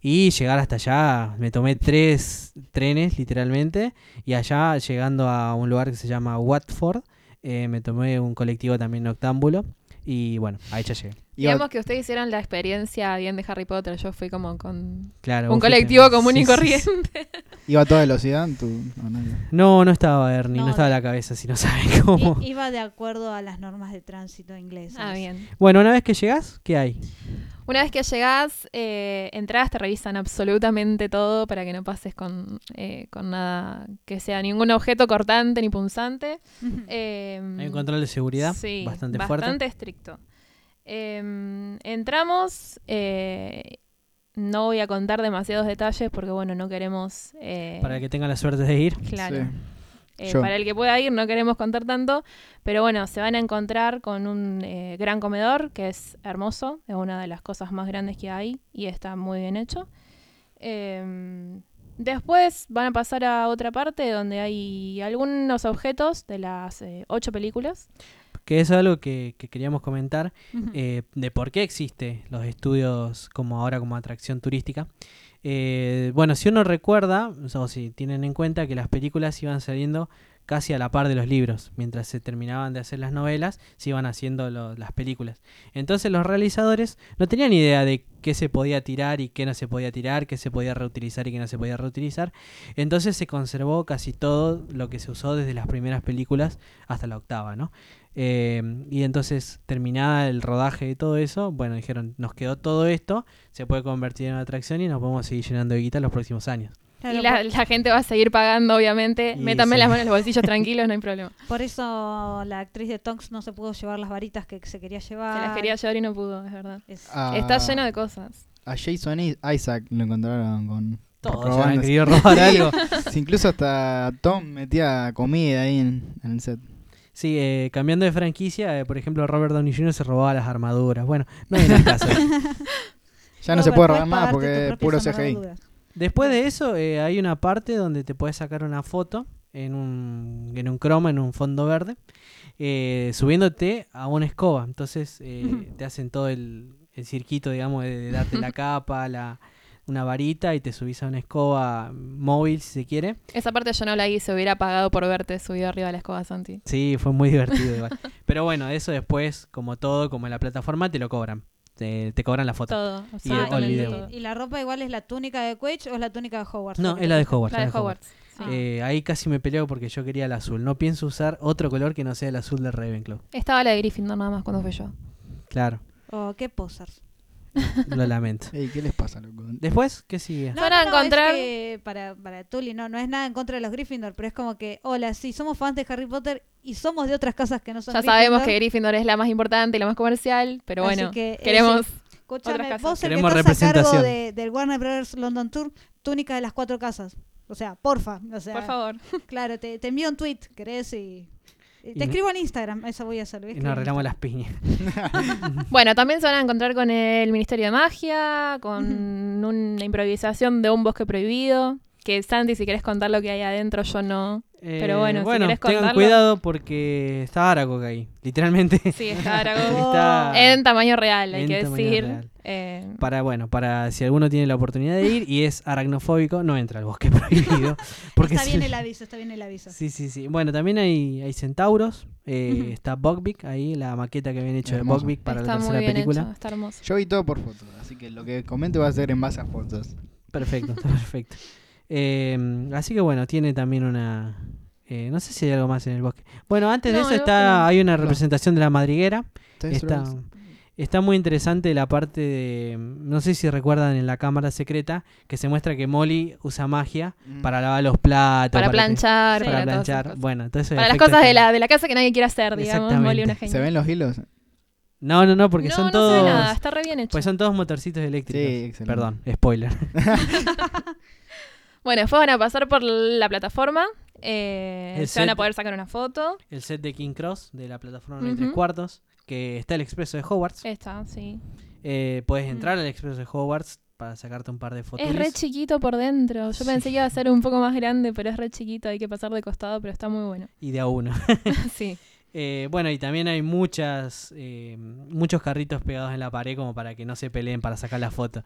Y llegar hasta allá, me tomé tres trenes literalmente y allá llegando a un lugar que se llama Watford, eh, me tomé un colectivo también noctámbulo y bueno, ahí ya llegué. Digamos que ustedes hicieron la experiencia bien de Harry Potter. Yo fui como con Claro, un fuiste- colectivo común sí, y sí, sí. corriente. <laughs> ¿Iba a toda velocidad? Tú, no, no, no. No, no estaba Ernie, no, No, estaba de- la cabeza, si no saben <laughs> cómo. I- iba de acuerdo a las normas de tránsito inglesas. Ah, bien. Bueno, una vez que llegás, ¿qué hay? Una vez que llegás, eh, entras, te revisan absolutamente todo para que no pases con, eh, con nada que sea ningún objeto cortante ni punzante. Eh, Hay un control de seguridad sí, bastante, bastante fuerte. estricto. Eh, entramos, eh, no voy a contar demasiados detalles porque, bueno, no queremos... eh, Para que tengan la suerte de ir. Claro. Sí. Eh, para el que pueda ir, no queremos contar tanto, pero bueno, se van a encontrar con un eh, gran comedor que es hermoso, es una de las cosas más grandes que hay y está muy bien hecho. Eh, después van a pasar a otra parte donde hay algunos objetos de las eh, ocho películas. Que es algo que, que queríamos comentar. Eh, de por qué existe los estudios como ahora como atracción turística. Eh, bueno, si uno recuerda, o si tienen en cuenta que las películas iban saliendo casi a la par de los libros, mientras se terminaban de hacer las novelas, se iban haciendo las películas. Entonces los realizadores no tenían idea de qué se podía tirar y qué no se podía tirar, qué se podía reutilizar y qué no se podía reutilizar. Entonces se conservó casi todo lo que se usó desde las primeras películas hasta la octava, ¿no? Eh, y entonces, terminada el rodaje de todo eso, bueno, dijeron, nos quedó todo esto, se puede convertir en una atracción y nos podemos seguir llenando de guita los próximos años. Claro, y la, la gente va a seguir pagando, obviamente. Y Métanme sí. las manos en los bolsillos tranquilos, no hay problema. <laughs> por, eso la actriz de Tonks no se pudo llevar las varitas que se quería llevar. Se las quería llevar y no pudo, es verdad. Es- Ah, Está lleno de cosas. A Jason Isaac lo encontraron con. Han querido <laughs> robar algo. Sí, incluso hasta Tom metía comida ahí en, en el set. Sí, eh, cambiando de franquicia, eh, por ejemplo, Robert Downey Jr. se robaba las armaduras. Bueno, no hay nada que hacer. Ya no se puede robar más porque es puro CGI. armaduras. Después de eso, eh, hay una parte donde te puedes sacar una foto en un, en un croma, en un fondo verde, eh, subiéndote a una escoba. Entonces eh, te hacen todo el, el cirquito, digamos, de, de darte la <laughs> capa, la, una varita y te subís a una escoba móvil, si se quiere. Esa parte yo no la hice, hubiera pagado por verte subido arriba de la escoba, Santi. Sí, fue muy <laughs> divertido igual. Pero bueno, eso después, como todo, como en la plataforma, te lo cobran. Te, te cobran la foto. Todo, Y el- video. todo. ¿Y la ropa igual es la túnica de Quetch o es la túnica de Hogwarts? No, es la de Hogwarts. La de Hogwarts. Hogwarts. sí. Eh, ahí casi me peleo porque yo quería el azul. No pienso usar otro color que no sea el azul de Ravenclaw. Estaba la de Gryffindor nada más cuando fui yo. Claro, Oh, qué posers. <laughs> lo lamento. Ey, ¿qué les pasa, loco? Después, ¿qué sigue? No, van a encontrar- es que para, para Tully no, no es nada en contra de los Gryffindor, pero es como que, hola, sí, somos fans de Harry Potter y somos de otras casas que no son Ya sabemos que Gryffindor. Es la más importante y la más comercial, pero Así bueno, que, eh, queremos... Escúchame, otras casas. vos el Queremos que estás a cargo representación. de, del Warner Brothers London Tour, túnica de las cuatro casas. O sea, porfa. O sea, Por favor. <laughs> Claro, te, te envío un tweet, ¿querés? Y, y Y te no- escribo en Instagram, eso voy a hacer. Y nos arreglamos las piñas. <laughs> Bueno, también se van a encontrar con el Ministerio de Magia, con una improvisación de un bosque prohibido. Que Santi, si querés contar lo que hay adentro, yo no. Pero Eh, bueno, si querés tengan contarlo. cuidado porque está Aragog ahí, literalmente. <laughs> Sí, está Aragorn. <laughs> Está En tamaño real, hay en que decir. real. Eh, para bueno, para si alguno tiene la oportunidad de ir y es aracnofóbico, no entra al bosque <laughs> prohibido. Porque Está bien el aviso, está bien el aviso. Sí, sí, sí. Bueno, también hay, hay centauros. eh. Está Bogvik ahí, la maqueta que habían hecho de Bogvik para está la tercera película. hecho, está hermoso. Yo vi todo por fotos, así que lo que comente va a ser en base a fotos. Perfecto, está perfecto. Eh, así que bueno, tiene también una... eh, no sé si hay algo más en el bosque. Bueno, antes de eso está hay una representación de la madriguera. Está, está muy interesante la parte de... No sé si recuerdan en la cámara secreta que se muestra que Molly usa magia Mm. para lavar los platos. Para planchar, para planchar. Bueno, entonces Para las cosas de la, de la casa que nadie quiere hacer, digamos. Exactamente. Molly una genia. ¿Se ven los hilos? No, no, no, porque no, son no todos... se ve nada, está re bien hecho. Pues son todos motorcitos eléctricos. Sí, excelente. Perdón, spoiler. <laughs> <laughs> Bueno, después van a pasar por la plataforma. eh, se van a poder sacar una foto. el set de King Cross de la plataforma 9 y Ujú. 3 cuartos, que está el expreso de Hogwarts. Esta, sí. Eh, puedes Mm. entrar al expreso de Hogwarts para sacarte un par de fotos. Es re chiquito por dentro. Yo Sí. pensé que iba a <laughs> ser un poco más grande, pero es re chiquito. Hay que pasar de costado, pero está muy bueno. Y de a uno. <laughs> sí. <laughs> Eh, bueno, y también hay muchas eh, muchos carritos pegados en la pared como para que no se peleen para sacar la foto.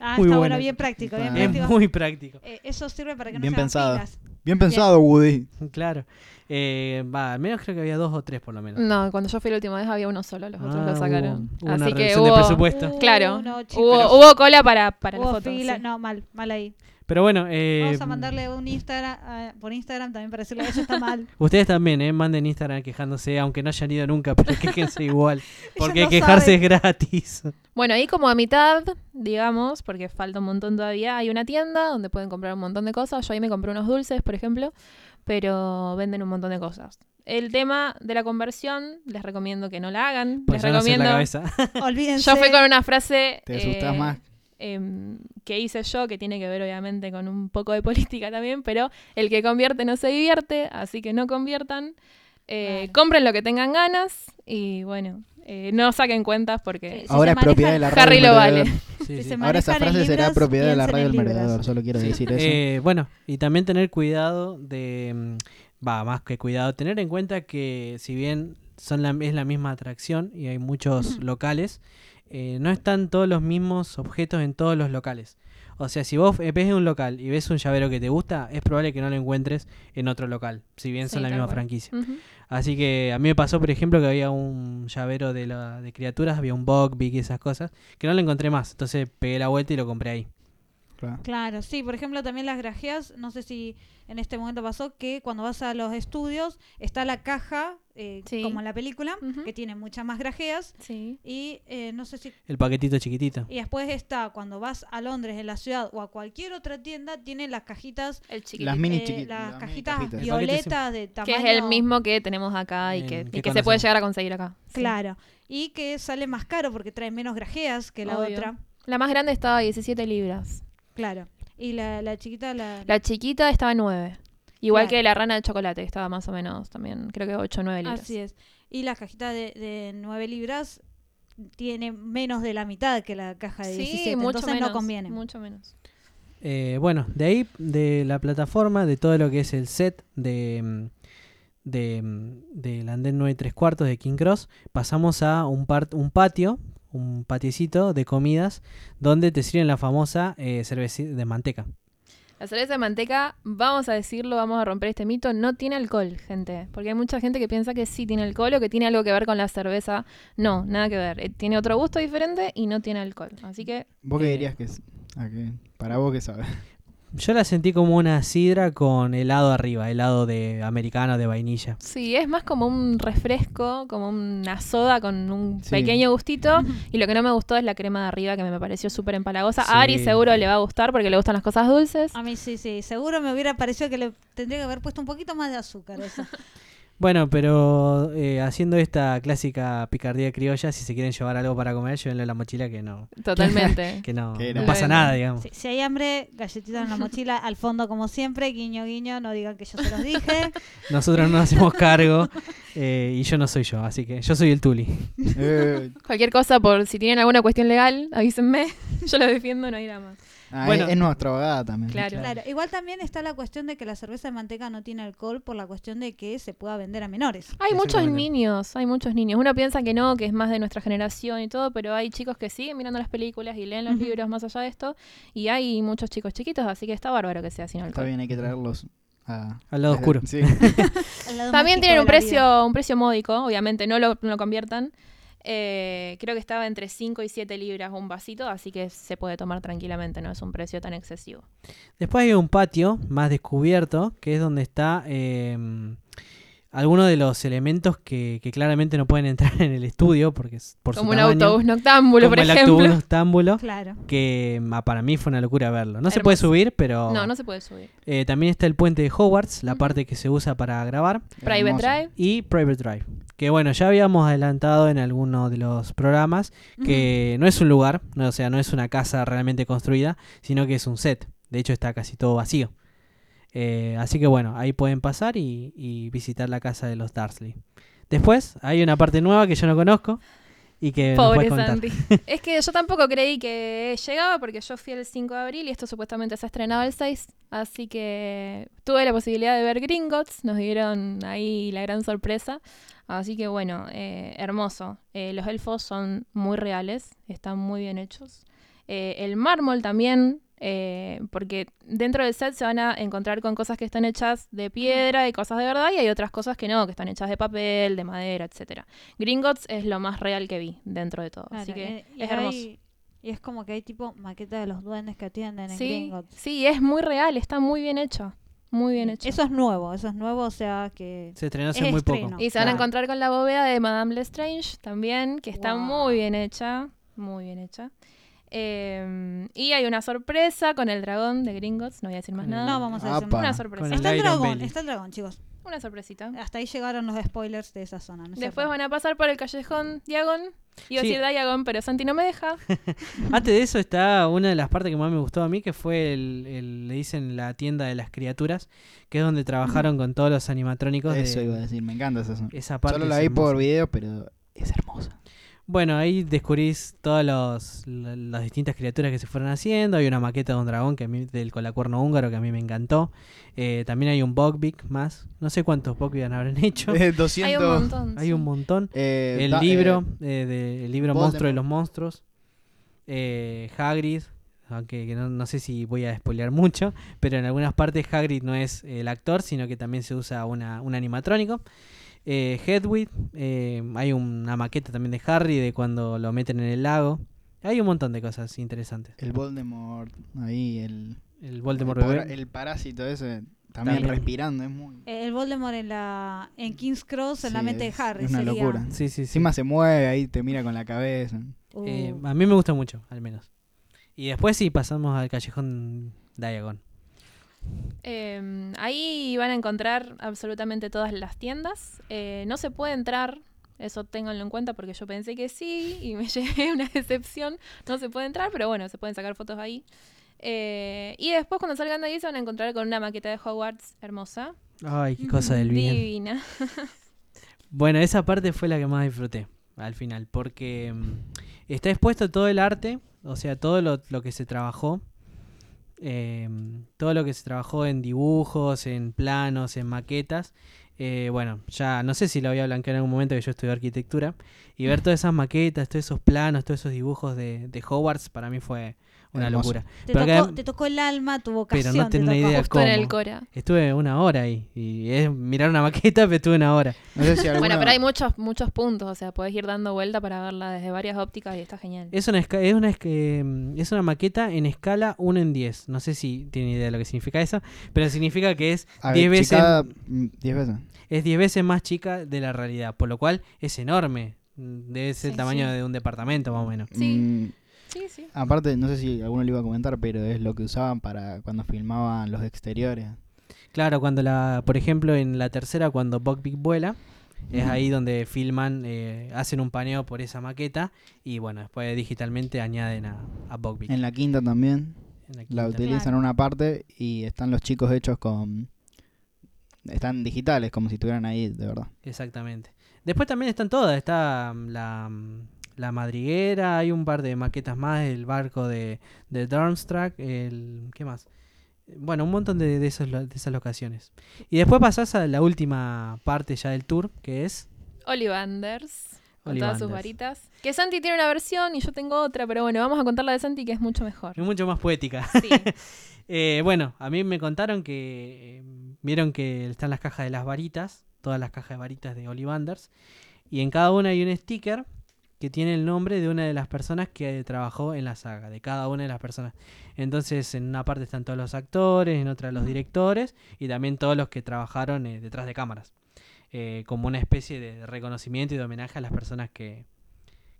Ah, <laughs> Muy está bueno. bien práctico, bien. Es práctico. muy práctico. Eh, eso sirve para que no se pensado. Bien pensado, Woody. Claro. Eh, va, al menos creo que había dos o tres por lo menos. No, cuando yo fui la última vez había uno solo, los otros Ah, lo sacaron. hubo- hubo una que de presupuesto. Uh, Claro. no, hubo, hubo cola para, para la Hubo foto. fila. sí. No, mal, mal ahí. Pero bueno, eh, Vamos a mandarle un Instagram, ah, por Instagram también para decirle eso está <laughs> mal. ustedes también, eh, manden Instagram quejándose, aunque no hayan ido nunca, pero <laughs> quéjense igual. Porque no quejarse es gratis. Bueno, ahí como a mitad, digamos, porque falta un montón todavía, hay una tienda donde pueden comprar un montón de cosas. Yo ahí me compré unos dulces, por ejemplo, pero venden un montón de cosas. El tema de la conversión, les recomiendo que no la hagan. Pues les la recomiendo. cabeza. <laughs> Olvídense. Yo fui con una frase Te eh, más. em, que hice yo, que tiene que ver obviamente con un poco de política también, pero el que convierte no se divierte, así que no conviertan. Eh, Claro. Compren lo que tengan ganas y bueno, eh, no saquen cuentas porque Sí, Ahora se es propiedad de la radio. Harry lo vale. Sí, sí. Ahora esa frase será propiedad de la radio del libras. Merodeador. Solo quiero decir eso. Eh, bueno, y también tener cuidado de. mm, Va, más que cuidado, tener en cuenta que si bien son la, es la misma atracción y hay muchos locales, eh, no están todos los mismos objetos en todos los locales. O sea, si vos eh, ves en un local y ves un llavero que te gusta, es probable que no lo encuentres en otro local, si bien son Sí, la misma cual. franquicia. Así que a mí me pasó, por ejemplo, que había un llavero de, la, de criaturas, había un Bugbeak y esas cosas, que no lo encontré más. Entonces pegué la vuelta y lo compré ahí. Claro. Claro, sí, por ejemplo también las grajeas, no sé si en este momento pasó que cuando vas a los estudios está la caja, eh, Sí. como en la película, que tiene muchas más grajeas Sí. y eh, no sé si... El paquetito chiquitito. Y después está, cuando vas a Londres, en la ciudad o a cualquier otra tienda, tienen las cajitas, El chiquitito. Las mini eh, chiquitas. las cajitas violetas de que tamaño... es el mismo que tenemos acá y que, que y que se puede llegar a conseguir acá. Sí. Claro, y que sale más caro porque trae menos grajeas que la Obvio. otra. La más grande estaba a 17 libras. Claro. Y la, la chiquita, la... La chiquita estaba en 9. Igual Claro. que la rana de chocolate, que estaba más o menos también, creo que 8 o 9 libras. Así es. Y la cajita de, de 9 libras tiene menos de la mitad que la caja de Sí, 17. mucho entonces menos. no conviene. Mucho menos. Eh, bueno, de ahí, de la plataforma, de todo lo que es el set de, mm, de, mm, del andén 9 y 3 cuartos de King Cross, pasamos a un, par- un patio, un patiecito de comidas, donde te sirven la famosa eh, cerveza de manteca. La cerveza de manteca, vamos a decirlo, vamos a romper este mito, no tiene alcohol, gente. Porque hay mucha gente que piensa que sí tiene alcohol o que tiene algo que ver con la cerveza. No, nada que ver. Eh, Tiene otro gusto diferente y no tiene alcohol. Así que ¿Vos qué Eh. dirías que es? ¿A qué? Para vos qué sabes. Yo la sentí como una sidra con helado arriba, helado de americano de vainilla. sí, es más como un refresco, como una soda con un Sí. pequeño gustito. <laughs> Y lo que no me gustó es la crema de arriba, que me pareció súper empalagosa. Sí. A Ari seguro le va a gustar porque le gustan las cosas dulces. A mí sí, sí. Seguro me hubiera parecido que le tendría que haber puesto un poquito más de azúcar. Eso. <laughs> Bueno, pero eh, haciendo esta clásica picardía criolla, si se quieren llevar algo para comer, llévenlo en la mochila que no, <laughs> Totalmente. que no, Que no no. pasa nada, digamos. Sí, si hay hambre, galletitas en la mochila, al fondo como siempre, guiño guiño, no digan que yo se los dije. <laughs> Nosotros no nos hacemos cargo eh, y yo no soy yo, así que yo soy el Tuli. Eh, Cualquier cosa, por si tienen alguna cuestión legal, avísenme. <laughs> Yo lo defiendo, no hay nada más. Ah, Bueno. es, es nuestra abogada también. Claro. Claro, igual también está la cuestión de que la cerveza de manteca no tiene alcohol por la cuestión de que se pueda vender a menores. Hay muchos niños, hay muchos niños. Uno piensa que no, que es más de nuestra generación y todo, pero hay chicos que siguen mirando las películas y leen los libros más allá de esto. Y hay muchos chicos chiquitos, así que está bárbaro que sea sin Está alcohol. bien, hay que traerlos a- Al lado oscuro. Sí. <laughs> <laughs> Al lado También tienen un vida. precio, un precio módico, obviamente, no lo, no lo conviertan. Eh, creo que estaba entre 5 y 7 libras un vasito, así que se puede tomar tranquilamente, no es un precio tan excesivo. Después hay un patio más descubierto, que es donde está eh, algunos de los elementos que, que claramente no pueden entrar en el estudio, porque es por Como su un tamaño, autobús noctámbulo, como por el ejemplo. autobús noctámbulo, Claro. que ah, para mí fue una locura verlo. No se puede subir, pero No, no se puede subir. eh, también está el puente de Hogwarts, la parte que se usa para grabar, Private Hermoso. Drive. y Private Drive. Que bueno, ya habíamos adelantado en alguno de los programas que no es un lugar, no, o sea, no es una casa realmente construida, sino que es un set. De hecho, está casi todo vacío. Eh, así que bueno, ahí pueden pasar y, y visitar la casa de los Darsley. Después hay una parte nueva que yo no conozco y que Pobre. Santi. <laughs> es que yo tampoco creí que llegaba porque yo fui el 5 de abril y esto supuestamente se estrenaba el 6. Así que tuve la posibilidad de ver Gringotts. Nos dieron ahí la gran sorpresa. Así que bueno, eh, hermoso. Eh, los elfos son muy reales, están muy bien hechos. Eh, el mármol también, eh, porque dentro del set se van a encontrar con cosas que están hechas de piedra y cosas de verdad, y hay otras cosas que no, que están hechas de papel, de madera, etcétera. Gringotts es lo más real que vi dentro de todo. Así que eh, y es hay- hermoso. Y es como que hay tipo maqueta de los duendes que atienden en Sí, Gringotts. sí, es muy real, está muy bien hecho. Muy bien hecho. Eso es nuevo, eso es nuevo, o sea que... Se estrenó hace Es muy estreno. poco. Y se van a encontrar con la bóveda de Madame Lestrange también, que está Wow. muy bien hecha. Muy bien hecha. Eh, y hay una sorpresa con el dragón de Gringotts, no voy a decir más nada. No, vamos a decir Apa. Una sorpresa. Está el dragón, Belly. está el dragón, chicos. Una sorpresita. Hasta ahí llegaron los spoilers de esa zona. ¿no es Después van a pasar por el callejón Diagon. Iba a Sí. decir Diagon, pero Santi no me deja. <laughs> Antes de eso está una de las partes que más me gustó a mí, que fue el, el- le dicen la tienda de las criaturas, que es donde trabajaron con todos los animatrónicos. de- Eso iba a decir, me encanta esa zona. Esa parte Solo la es vi por video, pero es hermosa. Bueno, ahí descubrís todas los- la- las distintas criaturas que se fueron haciendo. Hay una maqueta de un dragón que a mí, del colacuerno húngaro que a mí me encantó. Eh, también hay un Bogvik más. No sé cuántos Bogvik habrán hecho. <laughs> Eh, Hay 200. un montón. Hay sí. un montón. eh, El da- libro, eh, eh, de- el libro. Monstruo de los Monstruos. Eh, Hagrid, aunque que no, no sé si voy a spoilear mucho, pero en algunas partes Hagrid no es el actor, sino que también se usa una, un animatrónico. Eh, Hedwig, eh, hay una maqueta también de Harry de cuando lo meten en el lago. Hay un montón de cosas interesantes. el Voldemort, ahí, el, El Voldemort el, bebé. para- el parásito ese, también, También. respirando, es muy... Eh, El Voldemort en la en King's Cross, en la mente de Harry. Es una sería. locura. Sí, sí, sí. Encima se mueve, ahí te mira con la cabeza. Uh, Eh, a mí me gusta mucho, al menos. Y después sí pasamos al callejón Diagon. Eh, ahí van a encontrar absolutamente todas las tiendas. Eh, no se puede entrar, eso ténganlo en cuenta porque yo pensé que sí y me <laughs> llevé una decepción. No se puede entrar, pero bueno, se pueden sacar fotos ahí. Eh, y después cuando salgan de ahí se van a encontrar con una maqueta de Hogwarts hermosa. Ay, qué cosa del bien. Divina. <laughs> Bueno, esa parte fue la que más disfruté al final, porque mm, está expuesto todo el arte, o sea, todo lo, lo que se trabajó, eh, todo lo que se trabajó en dibujos, en planos, en maquetas. eh, bueno, ya no sé si lo voy a blanquear en algún momento que yo estudié arquitectura, y ver todas esas maquetas, todos esos planos, todos esos dibujos de, de Hogwarts, para mí fue una Hermoso. locura. te, pero tocó, que- te tocó el alma, tu Pero vocación. no te tengo tocó. idea Justo en el cómo. Cora. Estuve una hora ahí, y es mirar una maqueta, pero estuve una hora. No sé si Bueno, alguno- pero hay muchos, muchos puntos, o sea, podés ir dando vuelta para verla desde varias ópticas y está genial. Es una, es, una, mm, es una maqueta en escala 1 en 10. No sé si tienen idea de lo que significa eso, pero significa que es A 10 ver, veces, mm, 10 veces. es 10 veces más chica de la realidad, por lo cual es enorme. Mm, Debe ser el tamaño sí. de un departamento más o menos. Sí. Mm, Sí, sí. aparte, no sé si alguno le iba a comentar, pero es lo que usaban para cuando filmaban los exteriores. Claro, cuando la, por ejemplo, en la tercera, cuando Buckbeak vuela, es ahí donde filman, eh, hacen un paneo por esa maqueta y bueno, después digitalmente añaden a, a Buckbeak. En la quinta también la utilizan Claro. una parte y están los chicos hechos con... Están digitales, como si estuvieran ahí, de verdad. Exactamente. Después también están todas, está mm, la, mm, la madriguera, hay un par de maquetas más, el barco de, de Darmstadt, el... ¿qué más? Bueno, un montón de, de, esos de esas locaciones. Y después pasás a la última parte ya del tour, que es... Ollivanders. Con todas sus varitas. Que Santi tiene una versión y yo tengo otra, pero bueno, vamos a contar la de Santi que es mucho mejor. Es mucho más poética. Sí. <laughs> Eh, bueno, a mí me contaron que eh, vieron que están las cajas de las varitas, todas las cajas de varitas de Ollivanders, y en cada una hay un sticker que tiene el nombre de una de las personas que trabajó en la saga, de cada una de las personas. Entonces, en una parte están todos los actores, en otra los directores y también todos los que trabajaron eh, detrás de cámaras, eh, como una especie de reconocimiento y de homenaje a las personas que,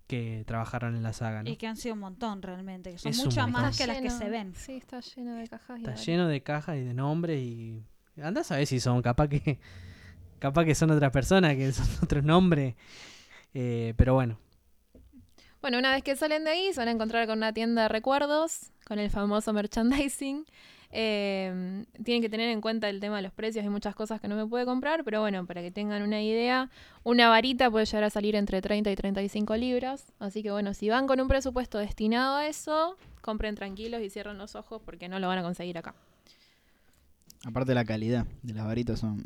que trabajaron en la saga. ¿no? Y que han sido un montón realmente, que son Es muchas más que las que se ven. Sí, está lleno de cajas. y Está de lleno de cajas y de nombres y andás a ver si son capaz que <laughs> capaz que son otras personas que son <laughs> otros nombres Eh, pero bueno Bueno, una vez que salen de ahí, se van a encontrar con una tienda de recuerdos, con el famoso merchandising. Eh, tienen que tener en cuenta el tema de los precios, hay muchas cosas que no me puede comprar, pero bueno, para que tengan una idea, una varita puede llegar a salir entre 30 y 35 libras. Así que bueno, si van con un presupuesto destinado a eso, compren tranquilos y cierren los ojos porque no lo van a conseguir acá. Aparte la calidad de las varitas son...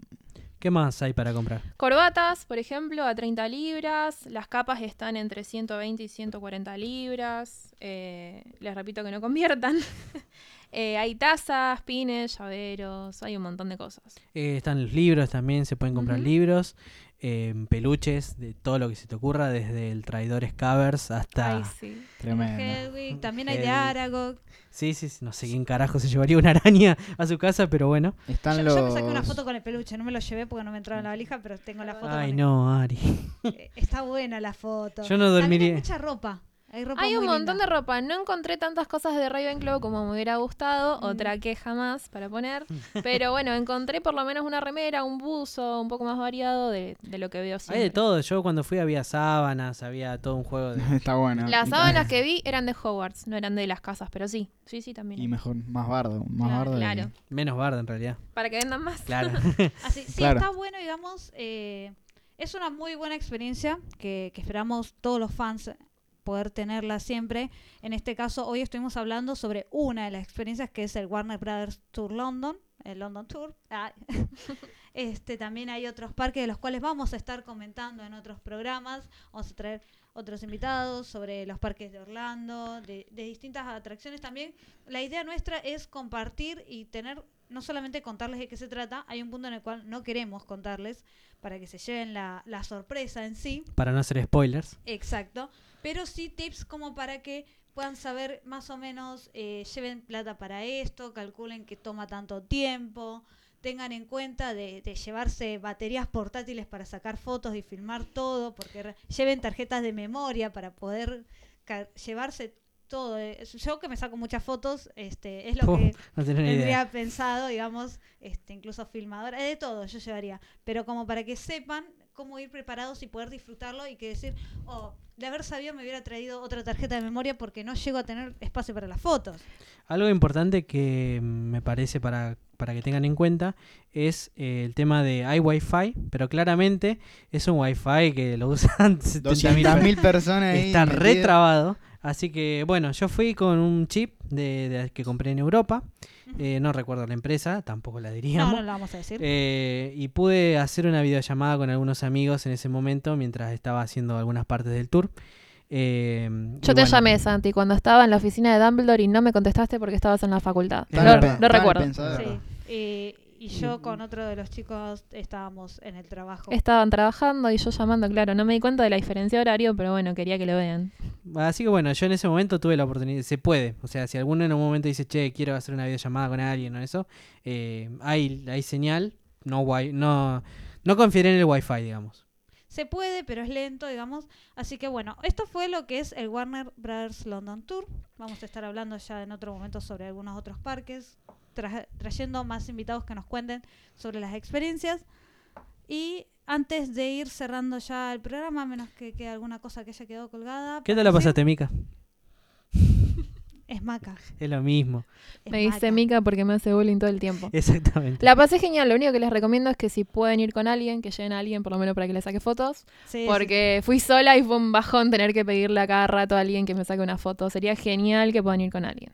¿qué más hay para comprar? Corbatas, por ejemplo, a 30 libras. Las capas están entre 120 y 140 libras. Eh, les repito que no conviertan. <laughs> Eh, hay tazas, pines, llaveros, hay un montón de cosas. Eh, están los libros también se pueden comprar libros eh, peluches de todo lo que se te ocurra desde el traidor Scavers hasta Ay, sí. Hedwig, también hay de. Aragog. sí sí sí, no sé quién carajo se llevaría una araña a su casa pero bueno Están Yo, los... yo me saqué una foto con el peluche, no me lo llevé porque no me entraba en la valija, pero tengo la foto. ay con no Ari el- Eh, Está buena la foto. Yo no También dormiría. Hay mucha ropa. Hay ropa Hay un montón linda. de ropa. No encontré tantas cosas de Ravenclaw como me hubiera gustado. Mm. Otra queja más para poner. <laughs> Pero bueno, encontré por lo menos una remera, un buzo, un poco más variado de, de lo que veo siempre. hay de todo yo cuando fui había sábanas había todo un juego de <laughs> Está bueno. Las sábanas que vi eran de Hogwarts, no eran de las casas, pero sí. Sí, sí, también. Y mejor, más bardo. Más Claro, bardo. y- menos barda en realidad Para que vendan más. claro <laughs> Así, sí, Claro. está bueno, digamos. eh, es una muy buena experiencia que, que esperamos todos los fans poder tenerla siempre. En este caso, hoy estuvimos hablando sobre una de las experiencias que es el Warner Brothers Tour London, el London Tour. <laughs> Este También hay otros parques de los cuales vamos a estar comentando en otros programas. Vamos a traer otros invitados sobre los parques de Orlando, de, de distintas atracciones también. La idea nuestra es compartir y tener, no solamente contarles de qué se trata, hay un punto en el cual no queremos contarles para que se lleven la, la sorpresa en sí, para no hacer spoilers exacto, pero sí tips como para que puedan saber más o menos, eh, lleven plata para esto, calculen que toma tanto tiempo, tengan en cuenta de, llevarse baterías portátiles para sacar fotos y filmar todo, porque lleven tarjetas de memoria para poder llevarse todo. eh, Yo que me saco muchas fotos, este, es lo Puh, que no idea tendría pensado, digamos, este, incluso filmadora, de todo yo llevaría, pero como para que sepan cómo ir preparados y poder disfrutarlo y que decir, oh, de haber sabido me hubiera traído otra tarjeta de memoria porque no llego a tener espacio para las fotos. Algo importante que me parece para, para que tengan en cuenta es eh, el tema de hay wifi, pero claramente es un wifi que lo usan <laughs> 70.000 200.000 personas ahí. Está retrabado. Así que bueno, yo fui con un chip de, de- que compré en Europa. eh, no recuerdo la empresa, tampoco la No, diríamos. no lo vamos a decir. Eh, y pude hacer una videollamada con algunos amigos en ese momento mientras estaba haciendo algunas partes del tour. Eh, Yo te bueno, llamé, Santi, cuando estaba en la oficina de Dumbledore y no me contestaste porque estabas en la facultad. Lo, el recuerdo. Sí, eh, y yo con otro de los chicos estábamos en el trabajo. Estaban trabajando y yo llamando, claro, no me di cuenta de la diferencia de horario, pero bueno, quería que lo vean. Así que bueno, yo en ese momento tuve la oportunidad, se puede, o sea, si alguno en un momento dice, che, quiero hacer una videollamada con alguien o eso, eh, hay, hay señal, no, wi no, no confiere en el wifi, digamos. Se puede, pero es lento, digamos. Así que bueno, esto fue lo que es el Warner Brothers London Tour. Vamos a estar hablando ya en otro momento sobre algunos otros parques. Tra- trayendo más invitados que nos cuenten sobre las experiencias. Y antes de ir cerrando ya el programa, a menos que quede alguna cosa que haya quedado colgada. ¿Qué te la ¿sí? pasaste, Mica? Es maca. Es lo mismo. es Me dice. Mica porque me hace bullying todo el tiempo. Exactamente. La pasé genial, lo único que les recomiendo es que si pueden ir con alguien, que lleven a alguien por lo menos para que les saque fotos. Sí, sí. Porque fui sola y fue un bajón tener que pedirle a cada rato a alguien que me saque una foto. Sería genial que puedan ir con alguien.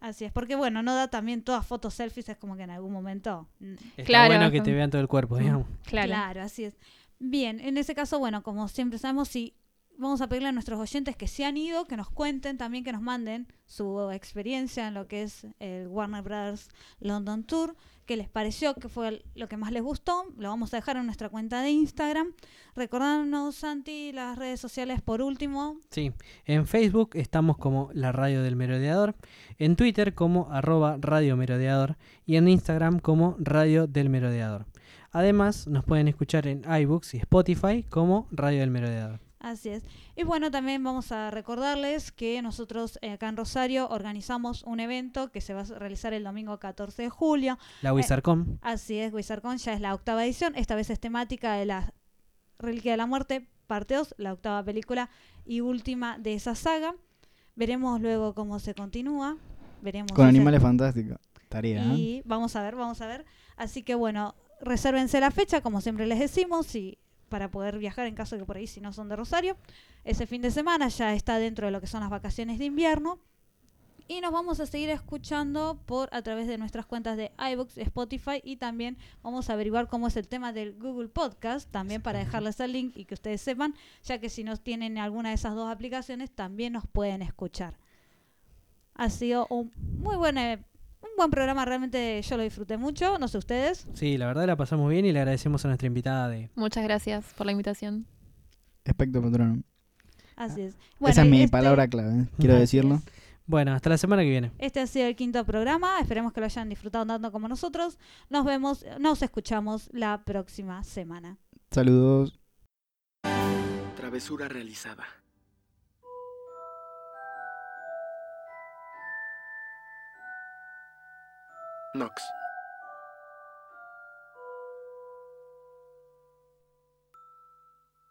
Así es, porque bueno, no da también todas fotos selfies, es como que en algún momento. mm, Está Claro. bueno que te vean todo el cuerpo, digamos. Claro. Claro, así es. Bien, en ese caso, bueno, como siempre sabemos, si vamos a pedirle a nuestros oyentes que se han ido, que nos cuenten también, que nos manden su experiencia en lo que es el Warner Brothers London Tour, qué les pareció, qué fue lo que más les gustó. Lo vamos a dejar en nuestra cuenta de Instagram. Recordarnos, Santi, las redes sociales por último. Sí, en Facebook estamos como la radio del merodeador, en Twitter como arroba radio merodeador y en Instagram como radio del merodeador. Además, nos pueden escuchar en iBooks y Spotify como Radio del Merodeador. Así es. Y bueno, también vamos a recordarles que nosotros eh, acá en Rosario organizamos un evento que se va a realizar el domingo 14 de julio. La Wizardcom. Así es, Wizardcon ya es la octava edición. Esta vez es temática de la Reliquia de la Muerte, parte 2, la octava película y última de esa saga. Veremos luego cómo se continúa. Veremos Con animales fantásticos. Tarea. ¿eh? y vamos a ver, vamos a ver. Así que bueno, resérvense la fecha, como siempre les decimos, y para poder viajar en caso de que por ahí si no son de Rosario. Ese fin de semana ya está dentro de lo que son las vacaciones de invierno. Y nos vamos a seguir escuchando por a través de nuestras cuentas de iBooks, Spotify y también vamos a averiguar cómo es el tema del Google Podcast, también para dejarles el link y que ustedes sepan, ya que si no tienen alguna de esas dos aplicaciones también nos pueden escuchar. Ha sido un muy buen eh, buen programa, realmente yo lo disfruté mucho, no sé ustedes. Sí, la verdad la pasamos bien y le agradecemos a nuestra invitada de... Muchas gracias por la invitación. Espectro patrono. Así es. Esa es mi este- palabra clave, ¿eh? quiero Así decirlo. es. Bueno, hasta la semana que viene. Este ha sido el quinto programa. Esperemos que lo hayan disfrutado tanto como nosotros. Nos vemos, nos escuchamos la próxima semana. Saludos. Travesura realizada. Knox.